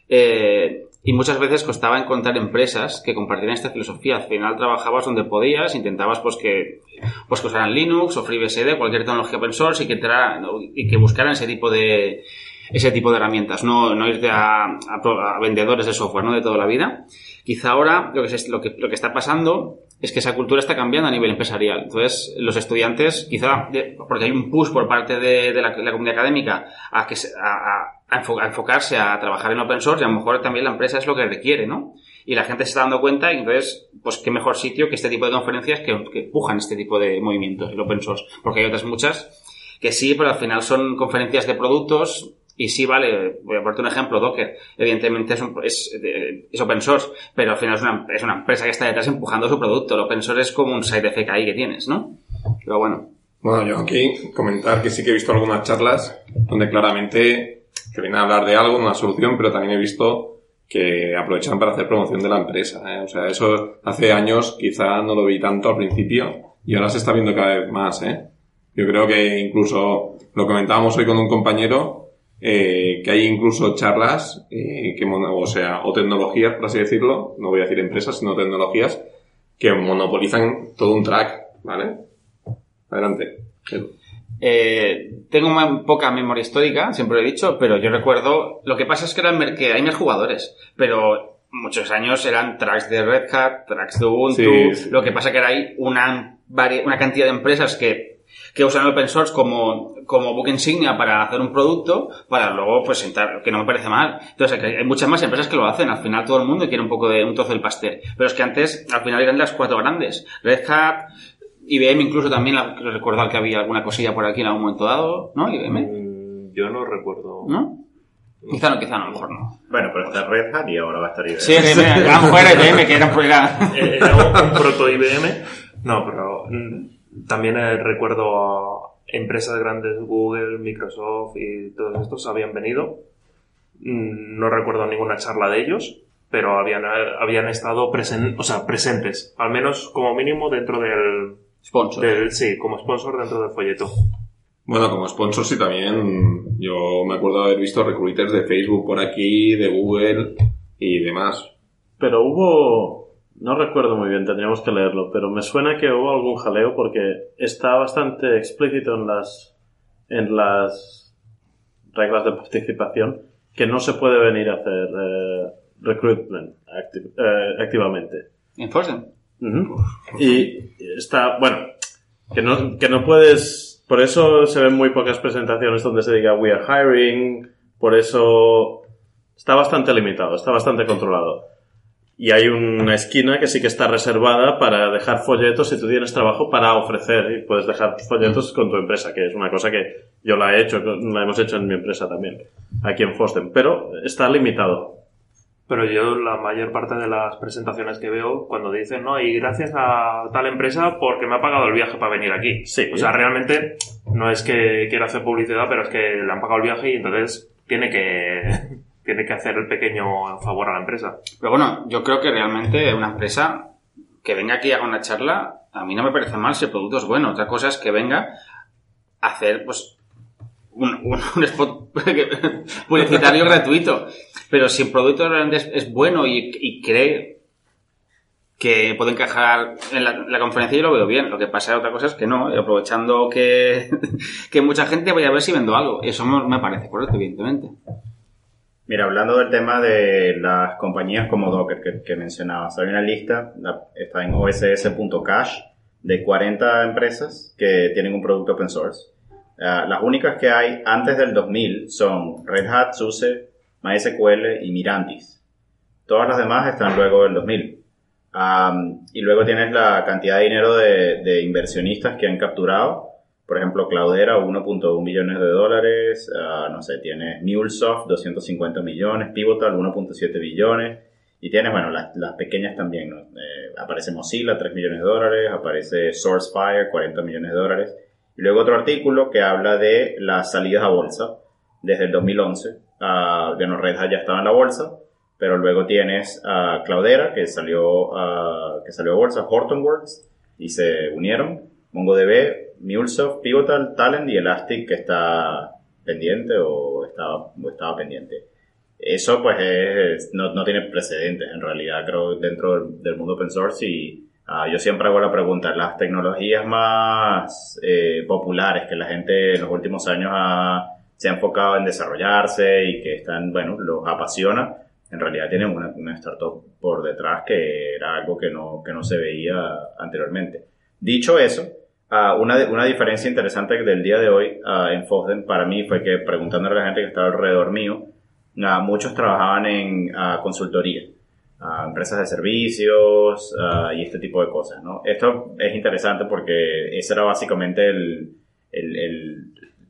eh, y muchas veces costaba encontrar empresas que compartieran esta filosofía. Al final trabajabas donde podías, intentabas pues que, pues que usaran Linux o FreeBSD, cualquier tecnología open source y que, entraran- y que buscaran ese tipo de, ese tipo de herramientas, no, no irte a, a a vendedores de software, ¿no? De toda la vida. Quizá ahora lo que, se- lo, que, lo que está pasando es que esa cultura está cambiando a nivel empresarial. Entonces, los estudiantes, quizá, porque hay un push por parte de, la, comunidad académica a, que a, a- a enfo- a enfocarse a trabajar en open source y a lo mejor también la empresa es lo que requiere, ¿no? Y la gente se está dando cuenta y entonces, pues qué mejor sitio que este tipo de conferencias que, que empujan este tipo de movimientos, el open source. Porque hay otras muchas que sí, pero al final son conferencias de productos y sí, vale, voy a ponerte un ejemplo, Docker, evidentemente es, un- es, eh, es open source, pero al final es una, es una empresa que está detrás empujando su producto. El open source es como un side effect ahí que tienes, ¿no? Pero bueno. Bueno, yo aquí comentar que sí que he visto algunas charlas donde claramente que vienen a hablar de algo, una solución, pero también he visto que aprovechan para hacer promoción de la empresa. ¿eh? O sea, eso hace años quizá no lo vi tanto al principio y ahora se está viendo cada vez más. ¿eh? Yo creo que incluso lo comentábamos hoy con un compañero eh, que hay incluso charlas eh, que o sea o tecnologías por así decirlo no voy a decir empresas sino tecnologías que monopolizan todo un track vale adelante. Eh, tengo muy poca memoria histórica, siempre lo he dicho, pero yo recuerdo. Lo que pasa es que, eran, que hay más jugadores, pero muchos años eran tracks de Red Hat, tracks de Ubuntu. Sí, sí. Lo que pasa que ahora hay una, una cantidad de empresas que, que usan open source como, como book insignia para hacer un producto, para luego pues entrar, que no me parece mal. Entonces hay, muchas más empresas que lo hacen. Al final todo el mundo quiere un poco de un trozo del pastel. Pero es que antes, al final eran las cuatro grandes. Red Hat, IBM incluso también, la- recordar que había alguna cosilla por aquí en algún momento dado, ¿no? IBM, Mm, Yo no recuerdo. ¿no? Quizá no, quizá no, a lo mejor no. Bueno, pero está Red Hat y ahora va a estar IBM. Sí, IBM, a lo mejor IBM, que era, era- Eh, Era un, un proto IBM. No, pero mm, también eh, recuerdo a empresas grandes, Google, Microsoft y todos estos habían venido. Mm, No recuerdo ninguna charla de ellos, pero habían, eh, habían estado presen- o sea, presentes, al menos como mínimo dentro del, sponsor. del, sí, como sponsor dentro del folleto. Bueno, como sponsor sí también. Yo me acuerdo de haber visto recruiters de Facebook por aquí, de Google y demás. Pero hubo, no recuerdo muy bien, tendríamos que leerlo, pero me suena que hubo algún jaleo porque está bastante explícito en las, en las reglas de participación que no se puede venir a hacer eh, recruitment acti- eh, activamente. En Forsen. Ujú. Y está, bueno, que no, que no puedes, por eso se ven muy pocas presentaciones donde se diga we are hiring, por eso está bastante limitado, está bastante controlado. Y hay una esquina que sí que está reservada para dejar folletos si tú tienes trabajo para ofrecer y puedes dejar folletos con tu empresa, que es una cosa que yo la he hecho, la hemos hecho en mi empresa también, aquí en Fosten, pero está limitado. Pero yo la mayor parte de las presentaciones que veo cuando dicen, no, y gracias a tal empresa porque me ha pagado el viaje para venir aquí. Sí. O sea, realmente no es que quiera hacer publicidad, pero es que le han pagado el viaje y entonces tiene que, tiene que hacer el pequeño favor a la empresa. Pero bueno, yo creo que realmente una empresa que venga aquí y haga una charla, a mí no me parece mal si el producto es bueno. Otra cosa es que venga a hacer, pues, un, un- un spot publicitario gratuito. Pero si el producto realmente es, es bueno y, y cree que puede encajar en la, la conferencia, yo lo veo bien. Lo que pasa otra cosa es que no, y aprovechando que, que mucha gente vaya a ver si vendo algo. Eso me parece correcto, evidentemente. Mira, hablando del tema de las compañías como Docker que, que mencionabas, hay una lista, la- está en oss.cash, de 40 empresas que tienen un producto open source. Ah, las únicas que hay antes del 2000 son Red Hat, SUSE, MySQL y Mirantis. Todas las demás están luego del 2000. Am, y luego tienes la cantidad de dinero de, de inversionistas que han capturado. Por ejemplo, Cloudera, 1.1 millones de dólares. ah, no sé, tienes MuleSoft, 250 millones. Pivotal, 1.7 billones. Y tienes, bueno, las, las pequeñas también, ¿no? Eh, aparece Mozilla, 3 millones de dólares. Aparece SourceFire, 40 millones de dólares. Y luego otro artículo que habla de las salidas a bolsa desde el 2011. Ah, bueno, Red Hat ya estaba en la bolsa, pero luego tienes a Cloudera, que salió, ah, que salió a bolsa, Hortonworks, y se unieron. MongoDB, MuleSoft, Pivotal, Talent y Elastic, que está pendiente o estaba, o estaba pendiente. Eso pues es- no, no tiene precedentes en realidad, creo, dentro del, mundo open source y ah, yo siempre hago la pregunta, las tecnologías más eh, populares que la gente en los últimos años ha- se ha enfocado en desarrollarse y que están, bueno, los apasiona, en realidad tienen una, una startup por detrás que era algo que no, que no se veía anteriormente. Dicho eso, ah, una, una diferencia interesante del día de hoy ah, en Fosden para mí fue que preguntándole a la gente que estaba alrededor mío, ah, muchos trabajaban en consultoría, empresas de servicios y este tipo de cosas. ¿no? Esto es interesante porque ese era básicamente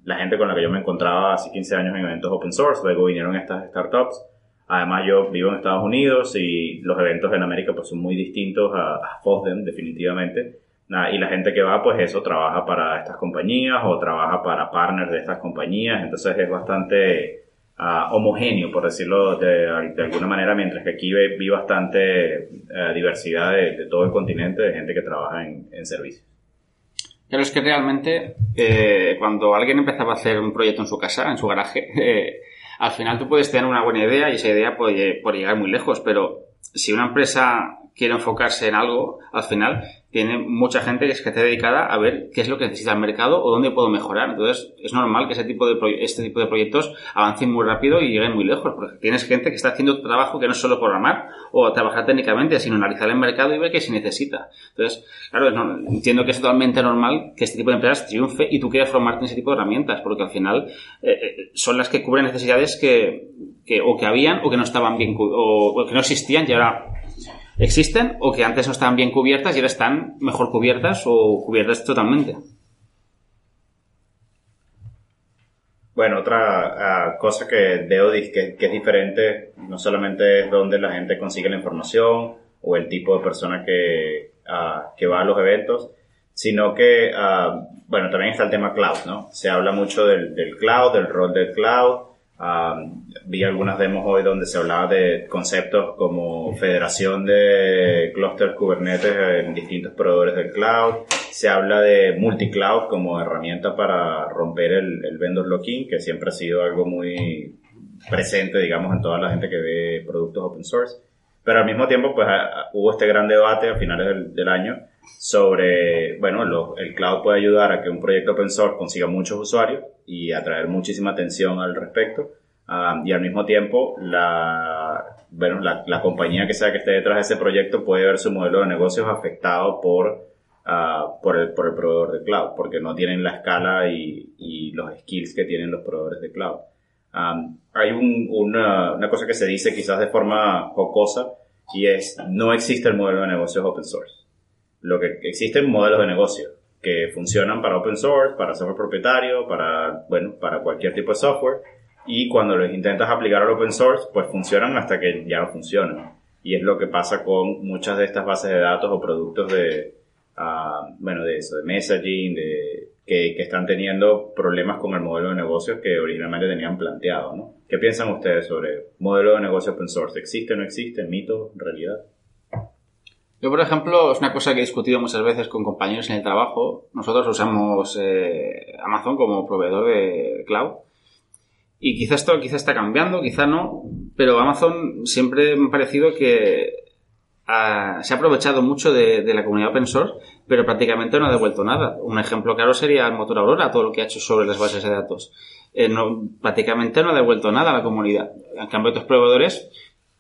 la gente con la que yo me encontraba hace 15 años en eventos open source, luego vinieron estas startups. Además yo vivo en Estados Unidos y los eventos en América pues son muy distintos a, a FOSDEM definitivamente. Y la gente que va, pues eso, trabaja para estas compañías o trabaja para partners de estas compañías. Entonces es bastante ah, homogéneo, por decirlo de, alguna manera, mientras que aquí ve- vi bastante eh, diversidad de, de todo el continente de gente que trabaja en, en servicios. Claro, es que realmente eh, cuando alguien empezaba a hacer un proyecto en su casa, en su garaje, eh, al final tú puedes tener una buena idea y esa idea puede, puede llegar muy lejos, pero si una empresa quiere enfocarse en algo, al final tiene mucha gente que es que esté dedicada a ver qué es lo que necesita el mercado o dónde puedo mejorar. Entonces, es normal que ese tipo de este tipo de proyectos avancen muy rápido y lleguen muy lejos, porque tienes gente que está haciendo trabajo que no es solo programar o trabajar técnicamente, sino analizar el mercado y ver qué se necesita. Entonces, claro, entiendo que es totalmente normal que este tipo de empresas triunfe y tú quieras formarte en ese tipo de herramientas, porque al final eh, eh, son las que cubren necesidades que, que o que habían o que no estaban bien o, o que no existían y ahora existen o que antes no estaban bien cubiertas y ahora están mejor cubiertas o cubiertas totalmente. Bueno, otra ah, cosa que veo que, que es diferente, no solamente es donde la gente consigue la información o el tipo de persona que, ah, que va a los eventos, sino que, ah, bueno, también está el tema cloud, ¿no? Se habla mucho del cloud, del rol del cloud. Ah, vi algunas demos hoy donde se hablaba de conceptos como federación de clusters Kubernetes en distintos proveedores del cloud. Se habla de multicloud como herramienta para romper el, vendor lock-in, que siempre ha sido algo muy presente, digamos, en toda la gente que ve productos open source. Pero al mismo tiempo, pues hubo este gran debate a finales del año sobre, bueno, lo- el cloud puede ayudar a que un proyecto open source consiga muchos usuarios y atraer muchísima atención al respecto. Ah, y al mismo tiempo, la, bueno, la, la compañía que sea que esté detrás de ese proyecto puede ver su modelo de negocios afectado por, ah, por, el, por el proveedor de cloud, porque no tienen la escala y, y los skills que tienen los proveedores de cloud. Um, hay un- una, una cosa que se dice quizás de forma jocosa y es no existe el modelo de negocios open source. Lo que existen modelos de negocio que funcionan para open source, para software propietario, para bueno, para cualquier tipo de software y cuando los intentas aplicar al open source, pues funcionan hasta que ya no funcionan. Y es lo que pasa con muchas de estas bases de datos o productos de ah, bueno, de eso, de messaging, de que, están teniendo problemas con el modelo de negocio que originalmente tenían planteado, ¿no? ¿Qué piensan ustedes sobre modelo de negocio open source? ¿Existe o no existe? ¿Mito? ¿Realidad? Yo, por ejemplo, es una cosa que he discutido muchas veces con compañeros en el trabajo. Nosotros usamos eh, Amazon como proveedor de cloud. Y quizá esto quizá está cambiando, quizá no, pero Amazon siempre me ha parecido que ah, se ha aprovechado mucho de, la comunidad open source, pero prácticamente no ha devuelto nada. Un ejemplo claro sería el motor Aurora, todo lo que ha hecho sobre las bases de datos. Eh, prácticamente no ha devuelto nada a la comunidad. En cambio, otros proveedores,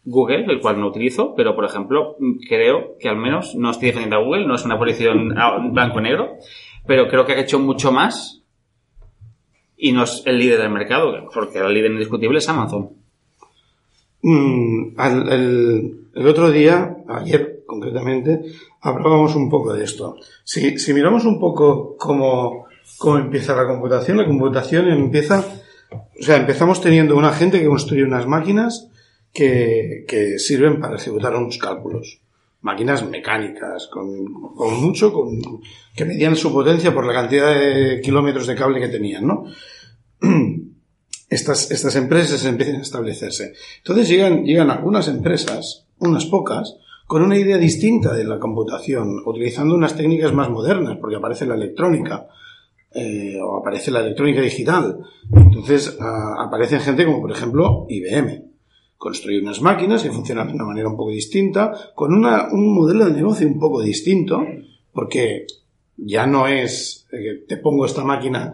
Google, el cual no utilizo, pero por ejemplo, creo que al menos no estoy defendiendo a Google, no es una posición ah, blanco-negro, pero creo que ha hecho mucho más y no es el líder del mercado, porque el líder indiscutible es Amazon. Mm, el otro día, ayer concretamente, hablábamos un poco de esto. Si, si miramos un poco cómo, cómo empieza la computación, la computación empieza, o sea, empezamos teniendo una gente que construye unas máquinas que, sirven para ejecutar unos cálculos. Máquinas mecánicas, con, con mucho, con, que medían su potencia por la cantidad de kilómetros de cable que tenían, ¿no? estas, estas empresas empiezan a establecerse. Entonces llegan, llegan algunas empresas, unas pocas, con una idea distinta de la computación, utilizando unas técnicas más modernas, porque aparece la electrónica, eh, o aparece la electrónica digital. Entonces ah, aparecen gente como, por ejemplo, IBM. Construye unas máquinas que funcionan de una manera un poco distinta, con una, un modelo de negocio un poco distinto, porque ya no es, eh, te pongo esta máquina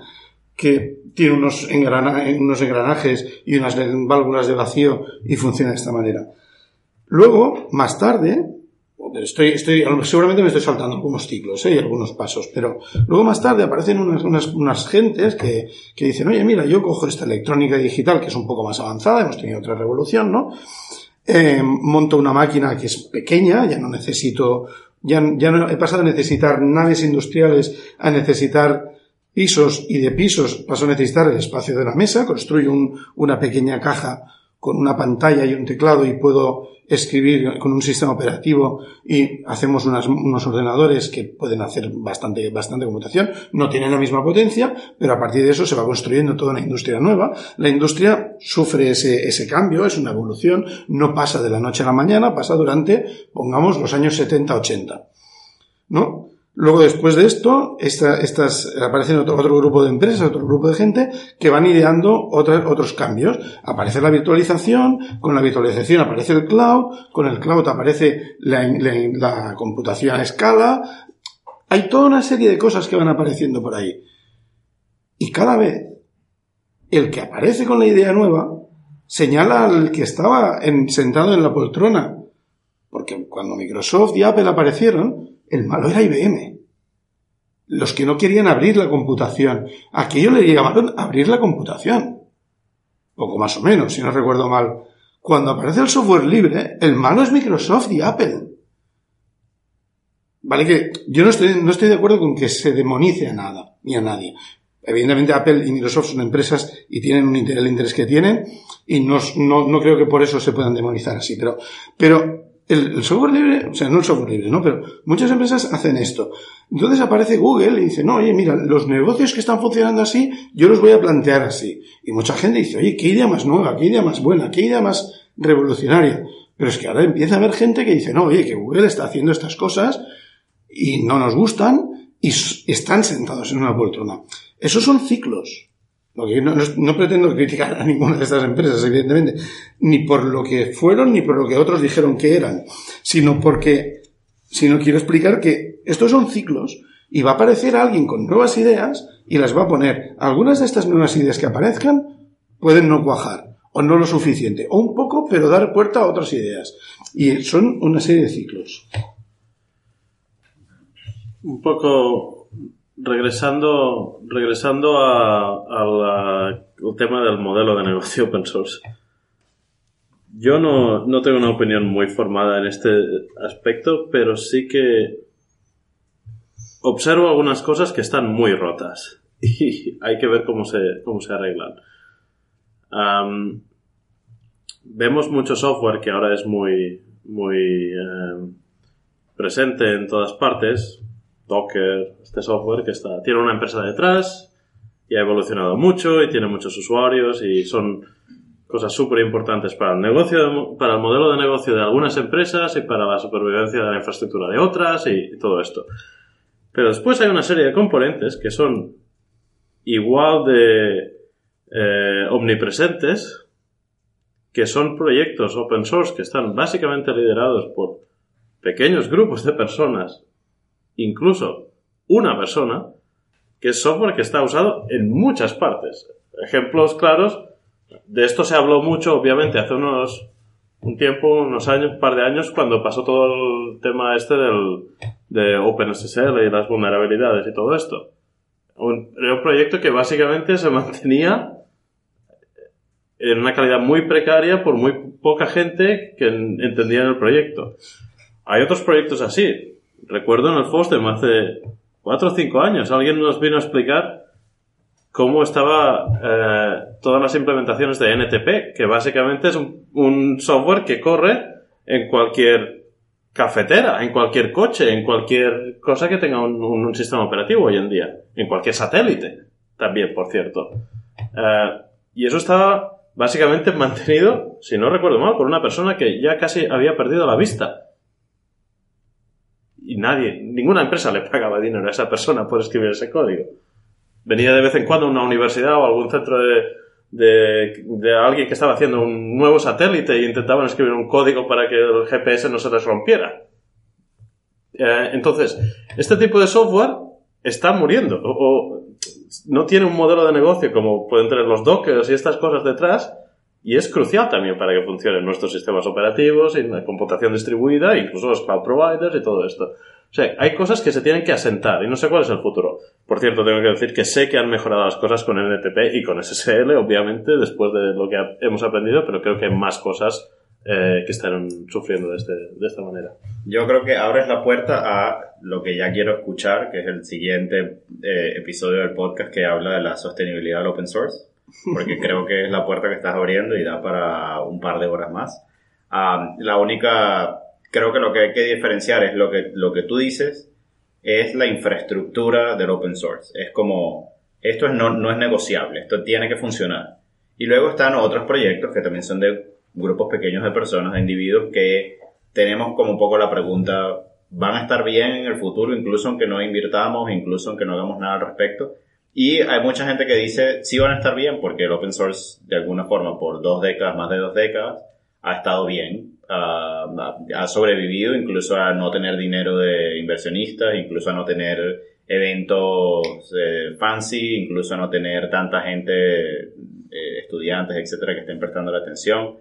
que tiene unos, engrana- unos engranajes y unas válvulas de vacío y funciona de esta manera. Luego, más tarde, estoy, estoy, seguramente me estoy saltando algunos ciclos ¿eh? y algunos pasos, pero luego más tarde aparecen unas, unas, unas gentes que, que dicen, oye, mira, yo cojo esta electrónica digital que es un poco más avanzada, hemos tenido otra revolución, ¿no? Eh, monto una máquina que es pequeña, ya no necesito, ya, ya no he pasado a necesitar naves industriales a necesitar pisos y de pisos paso a necesitar el espacio de la mesa, construyo un- una pequeña caja con una pantalla y un teclado y puedo escribir con un sistema operativo y hacemos unos ordenadores que pueden hacer bastante, bastante computación. No tienen la misma potencia, pero a partir de eso se va construyendo toda una industria nueva. La industria sufre ese, ese cambio, es una evolución, no pasa de la noche a la mañana, pasa durante, pongamos, los años 70-80. ¿no? Luego, después de esto, esta- estas, aparecen otro, grupo de empresas, otro grupo de gente que van ideando otros cambios. Aparece la virtualización, con la virtualización aparece el cloud, con el cloud aparece la, computación a escala. Hay toda una serie de cosas que van apareciendo por ahí. Y cada vez, el que aparece con la idea nueva señala al que estaba en- sentado en la poltrona. Porque cuando Microsoft y Apple aparecieron, el malo era IBM. Los que no querían abrir la computación. Aquello le llamaron abrir la computación. Poco más o menos, si no recuerdo mal. Cuando aparece el software libre, el malo es Microsoft y Apple. Vale que yo no estoy, no estoy de acuerdo con que se demonice a nada, ni a nadie. Evidentemente Apple y Microsoft son empresas y tienen un el interés que tienen y no, no, no creo que por eso se puedan demonizar así, pero, pero el, software libre, o sea, no el software libre, ¿no? Pero muchas empresas hacen esto. Entonces aparece Google y dice, no, oye, mira, los negocios que están funcionando así, yo los voy a plantear así. Y mucha gente dice, oye, qué idea más nueva, qué idea más buena, qué idea más revolucionaria. Pero es que ahora empieza a haber gente que dice, no, oye, que Google está haciendo estas cosas y no nos gustan y están sentados en una poltrona. Esos son ciclos. No- no pretendo criticar a ninguna de estas empresas, evidentemente, ni por lo que fueron ni por lo que otros dijeron que eran, sino porque, sino quiero explicar que estos son ciclos y va a aparecer alguien con nuevas ideas y las va a poner. Algunas de estas nuevas ideas que aparezcan pueden no cuajar o no lo suficiente, o un poco, pero dar puerta a otras ideas. Y son una serie de ciclos. Un poco regresando, regresando al tema del modelo de negocio open source. Yo no, no tengo una opinión muy formada en este aspecto, pero sí que observo algunas cosas que están muy rotas y hay que ver cómo se, cómo se arreglan. Vemos mucho software que ahora es muy, muy em, presente en todas partes. Docker, este software que está, tiene una empresa detrás y ha evolucionado mucho y tiene muchos usuarios y son cosas súper importantes para el negocio, para el modelo de negocio de algunas empresas y para la supervivencia de la infraestructura de otras y, todo esto. Pero después hay una serie de componentes que son igual de eh, omnipresentes, que son proyectos open source que están básicamente liderados por pequeños grupos de personas, incluso una persona, que es software que está usado en muchas partes. Ejemplos claros, de esto se habló mucho, obviamente, hace unos un tiempo, unos años, un par de años, cuando pasó todo el tema este del, de OpenSSL y las vulnerabilidades y todo esto. Un, era un proyecto que básicamente se mantenía en una calidad muy precaria por muy poca gente que en- entendía en el proyecto. Hay otros proyectos así. Recuerdo en el FOSDEM hace cuatro o cinco años, alguien nos vino a explicar cómo estaba eh, todas las implementaciones de NTP, que básicamente es un, software que corre en cualquier cafetera, en cualquier coche, en cualquier cosa que tenga un sistema operativo hoy en día, en cualquier satélite, también, por cierto. Eh, y eso estaba básicamente mantenido, si no recuerdo mal, por una persona que ya casi había perdido la vista. Y nadie, ninguna empresa le pagaba dinero a esa persona por escribir ese código. Venía de vez en cuando una universidad o algún centro de, de, de alguien que estaba haciendo un nuevo satélite e intentaban escribir un código para que el GPS no se les rompiera. Eh, entonces, este tipo de software está muriendo o, o no tiene un modelo de negocio como pueden tener los dockers y estas cosas detrás y es crucial también para que funcionen nuestros sistemas operativos y la computación distribuida, incluso los cloud providers y todo esto. O sea, hay cosas que se tienen que asentar y no sé cuál es el futuro. Por cierto, tengo que decir que sé que han mejorado las cosas con NTP y con SSL, obviamente, después de lo que hemos aprendido, pero creo que hay más cosas eh, que están sufriendo de, este- de esta manera. Yo creo que abres la puerta a lo que ya quiero escuchar, que es el siguiente eh, episodio del podcast que habla de la sostenibilidad del open source, porque creo que es la puerta que estás abriendo y da para un par de horas más. La única, creo que lo que hay que diferenciar es lo que, lo que tú dices, es la infraestructura del open source. Es como, esto es no, no es negociable, esto tiene que funcionar. Y luego están otros proyectos que también son de grupos pequeños de personas, de individuos que tenemos como un poco la pregunta, ¿van a estar bien en el futuro incluso aunque no invirtamos, incluso aunque no hagamos nada al respecto? Y hay mucha gente que dice, sí van a estar bien porque el open source de alguna forma por dos décadas, más de dos décadas, ha estado bien, ah, ha sobrevivido incluso a no tener dinero de inversionistas, incluso a no tener eventos eh, fancy, incluso a no tener tanta gente, eh, estudiantes, etcétera, que estén prestando la atención.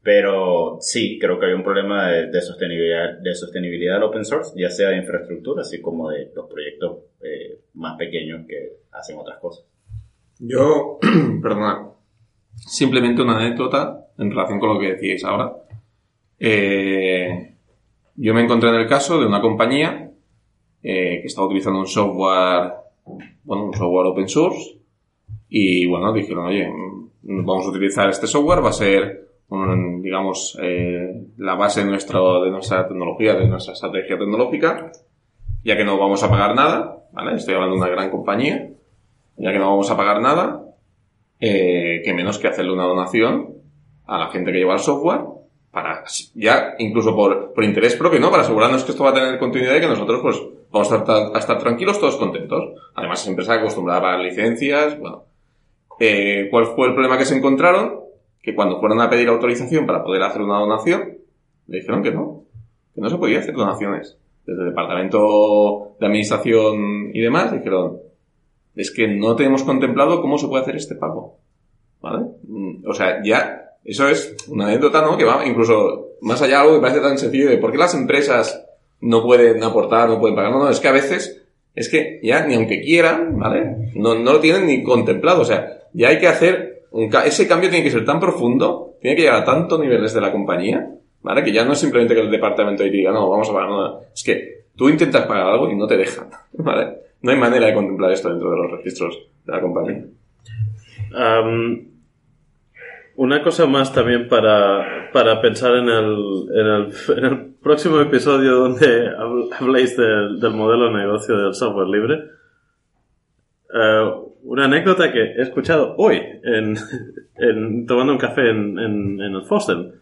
Pero sí, creo que hay un problema de, de sostenibilidad, de sostenibilidad del open source, ya sea de infraestructura, así como de los proyectos más pequeños que hacen otras cosas. Yo, perdona, simplemente una anécdota en relación con lo que decíais ahora. Eh, yo me encontré en el caso de una compañía eh, que estaba utilizando un software, bueno, un software open source Y bueno, dijeron, oye, mm, vamos a utilizar este software, va a ser, digamos, eh, la base de, nuestro, de nuestra tecnología, de nuestra estrategia tecnológica, ya que no vamos a pagar nada, ¿vale? Estoy hablando de una gran compañía, ya que no vamos a pagar nada, eh, que menos que hacerle una donación a la gente que lleva el software, para, ya incluso por, por interés propio, ¿no? Para asegurarnos que esto va a tener continuidad y que nosotros, pues, vamos a estar, tranquilos, todos contentos. Además, es empresa acostumbrada a pagar licencias, bueno. Eh, ¿Cuál fue el problema que se encontraron? Que cuando fueron a pedir autorización para poder hacer una donación, le dijeron que no, que no se podía hacer donaciones. Desde el departamento de administración y demás dijeron, es que no tenemos contemplado cómo se puede hacer este pago. ¿Vale? Mm, O sea, ya, eso es una anécdota, ¿no? Que va incluso más allá de algo que parece tan sencillo de por qué las empresas no pueden aportar, no pueden pagar. No, no, es que a veces, es que ya ni aunque quieran, ¿vale? No, no lo tienen ni contemplado. O sea, ya hay que hacer, un ese cambio tiene que ser tan profundo, tiene que llegar a tantos niveles de la compañía, ¿vale? Que ya no es simplemente que el departamento ahí diga, no, vamos a pagar, no, es que tú intentas pagar algo y no te dejan, ¿vale? No hay manera de contemplar esto dentro de los registros de la compañía. Una cosa más también para, para pensar en el, en, el, próximo episodio donde habl- habléis del, del modelo de negocio del software libre. Eh, una anécdota que he escuchado hoy en, en- tomando un café en, en, en el Fostel.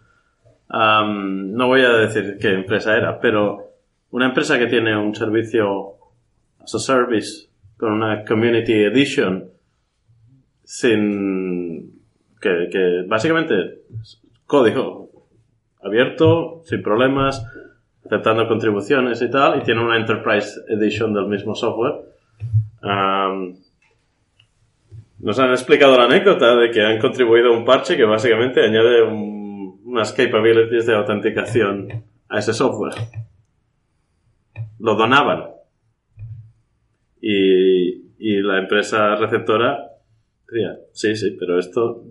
Am, no voy a decir qué empresa era, pero una empresa que tiene un servicio as a service con una community edition sin que, básicamente código abierto, sin problemas, aceptando contribuciones y tal, y tiene una Enterprise Edition del mismo software. Nos han explicado la anécdota de que han contribuido a un parche que básicamente añade un- unas capabilities de autenticación a ese software. Lo donaban. Y, y la empresa receptora decía, sí, sí, pero esto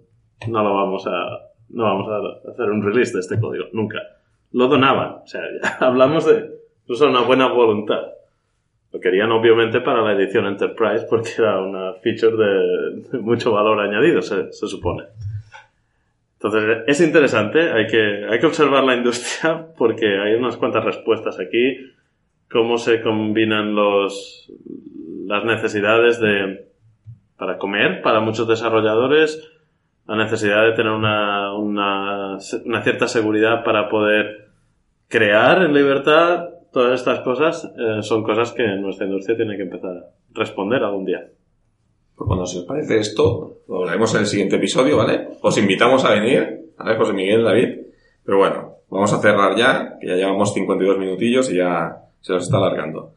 no lo vamos a, no vamos a hacer un release de este código, nunca. Lo donaban, o sea, hablamos de incluso una buena voluntad. Lo querían obviamente para la edición Enterprise porque era una feature de, de mucho valor añadido, se, se supone. Entonces, es interesante, hay que, hay que observar la industria porque hay unas cuantas respuestas aquí, cómo se combinan los, las necesidades de, para comer, para muchos desarrolladores, la necesidad de tener una, una, cierta seguridad para poder crear en libertad, todas estas cosas eh, son cosas que nuestra industria tiene que empezar a responder algún día. Pues bueno, si os parece esto, lo hablaremos en el siguiente episodio, ¿vale? Os invitamos a venir, ¿vale? José Miguel, David. Pero bueno, vamos a cerrar ya, que ya llevamos 52 minutillos y ya se nos está alargando.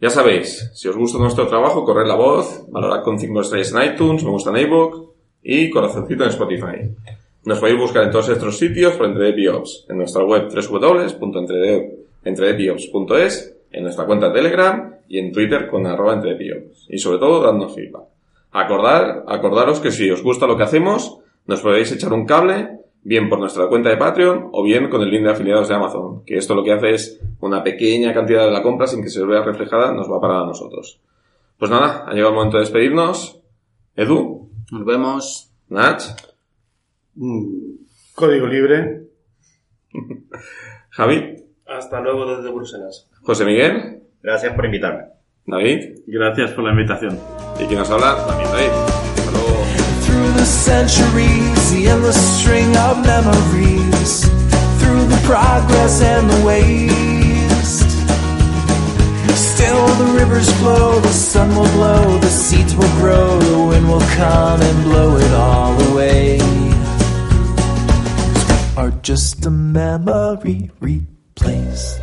Ya sabéis, si os gusta nuestro trabajo, corred la voz, valorad con 5 estrellas en iTunes, me gusta en iVoox y corazoncito en Spotify. Nos podéis buscar en todos estos sitios por EntredePiops, en nuestra web www.entredepiops.es, en nuestra cuenta Telegram y en Twitter con arroba entredepiops. Y sobre todo, dadnos feedback. Acordar, acordaros que si os gusta lo que hacemos, nos podéis echar un cable, bien por nuestra cuenta de Patreon o bien con el link de afiliados de Amazon, que esto lo que hace es una pequeña cantidad de la compra sin que se vea reflejada, nos va para nosotros. Pues nada, ha llegado el momento de despedirnos. Edu, Nos vemos. Nach, Mm, Código libre. Javi, Hasta luego desde Bruselas. José Miguel, Gracias por invitarme. David Gracias por la invitación. y quien nos habla, también David. Hasta luego. Through the centuries, the endless string of memories. Through the progress and the waste. Still the rivers flow, the sun will blow, the seeds will grow, the wind will come and blow it all away. Are just a memory replaced.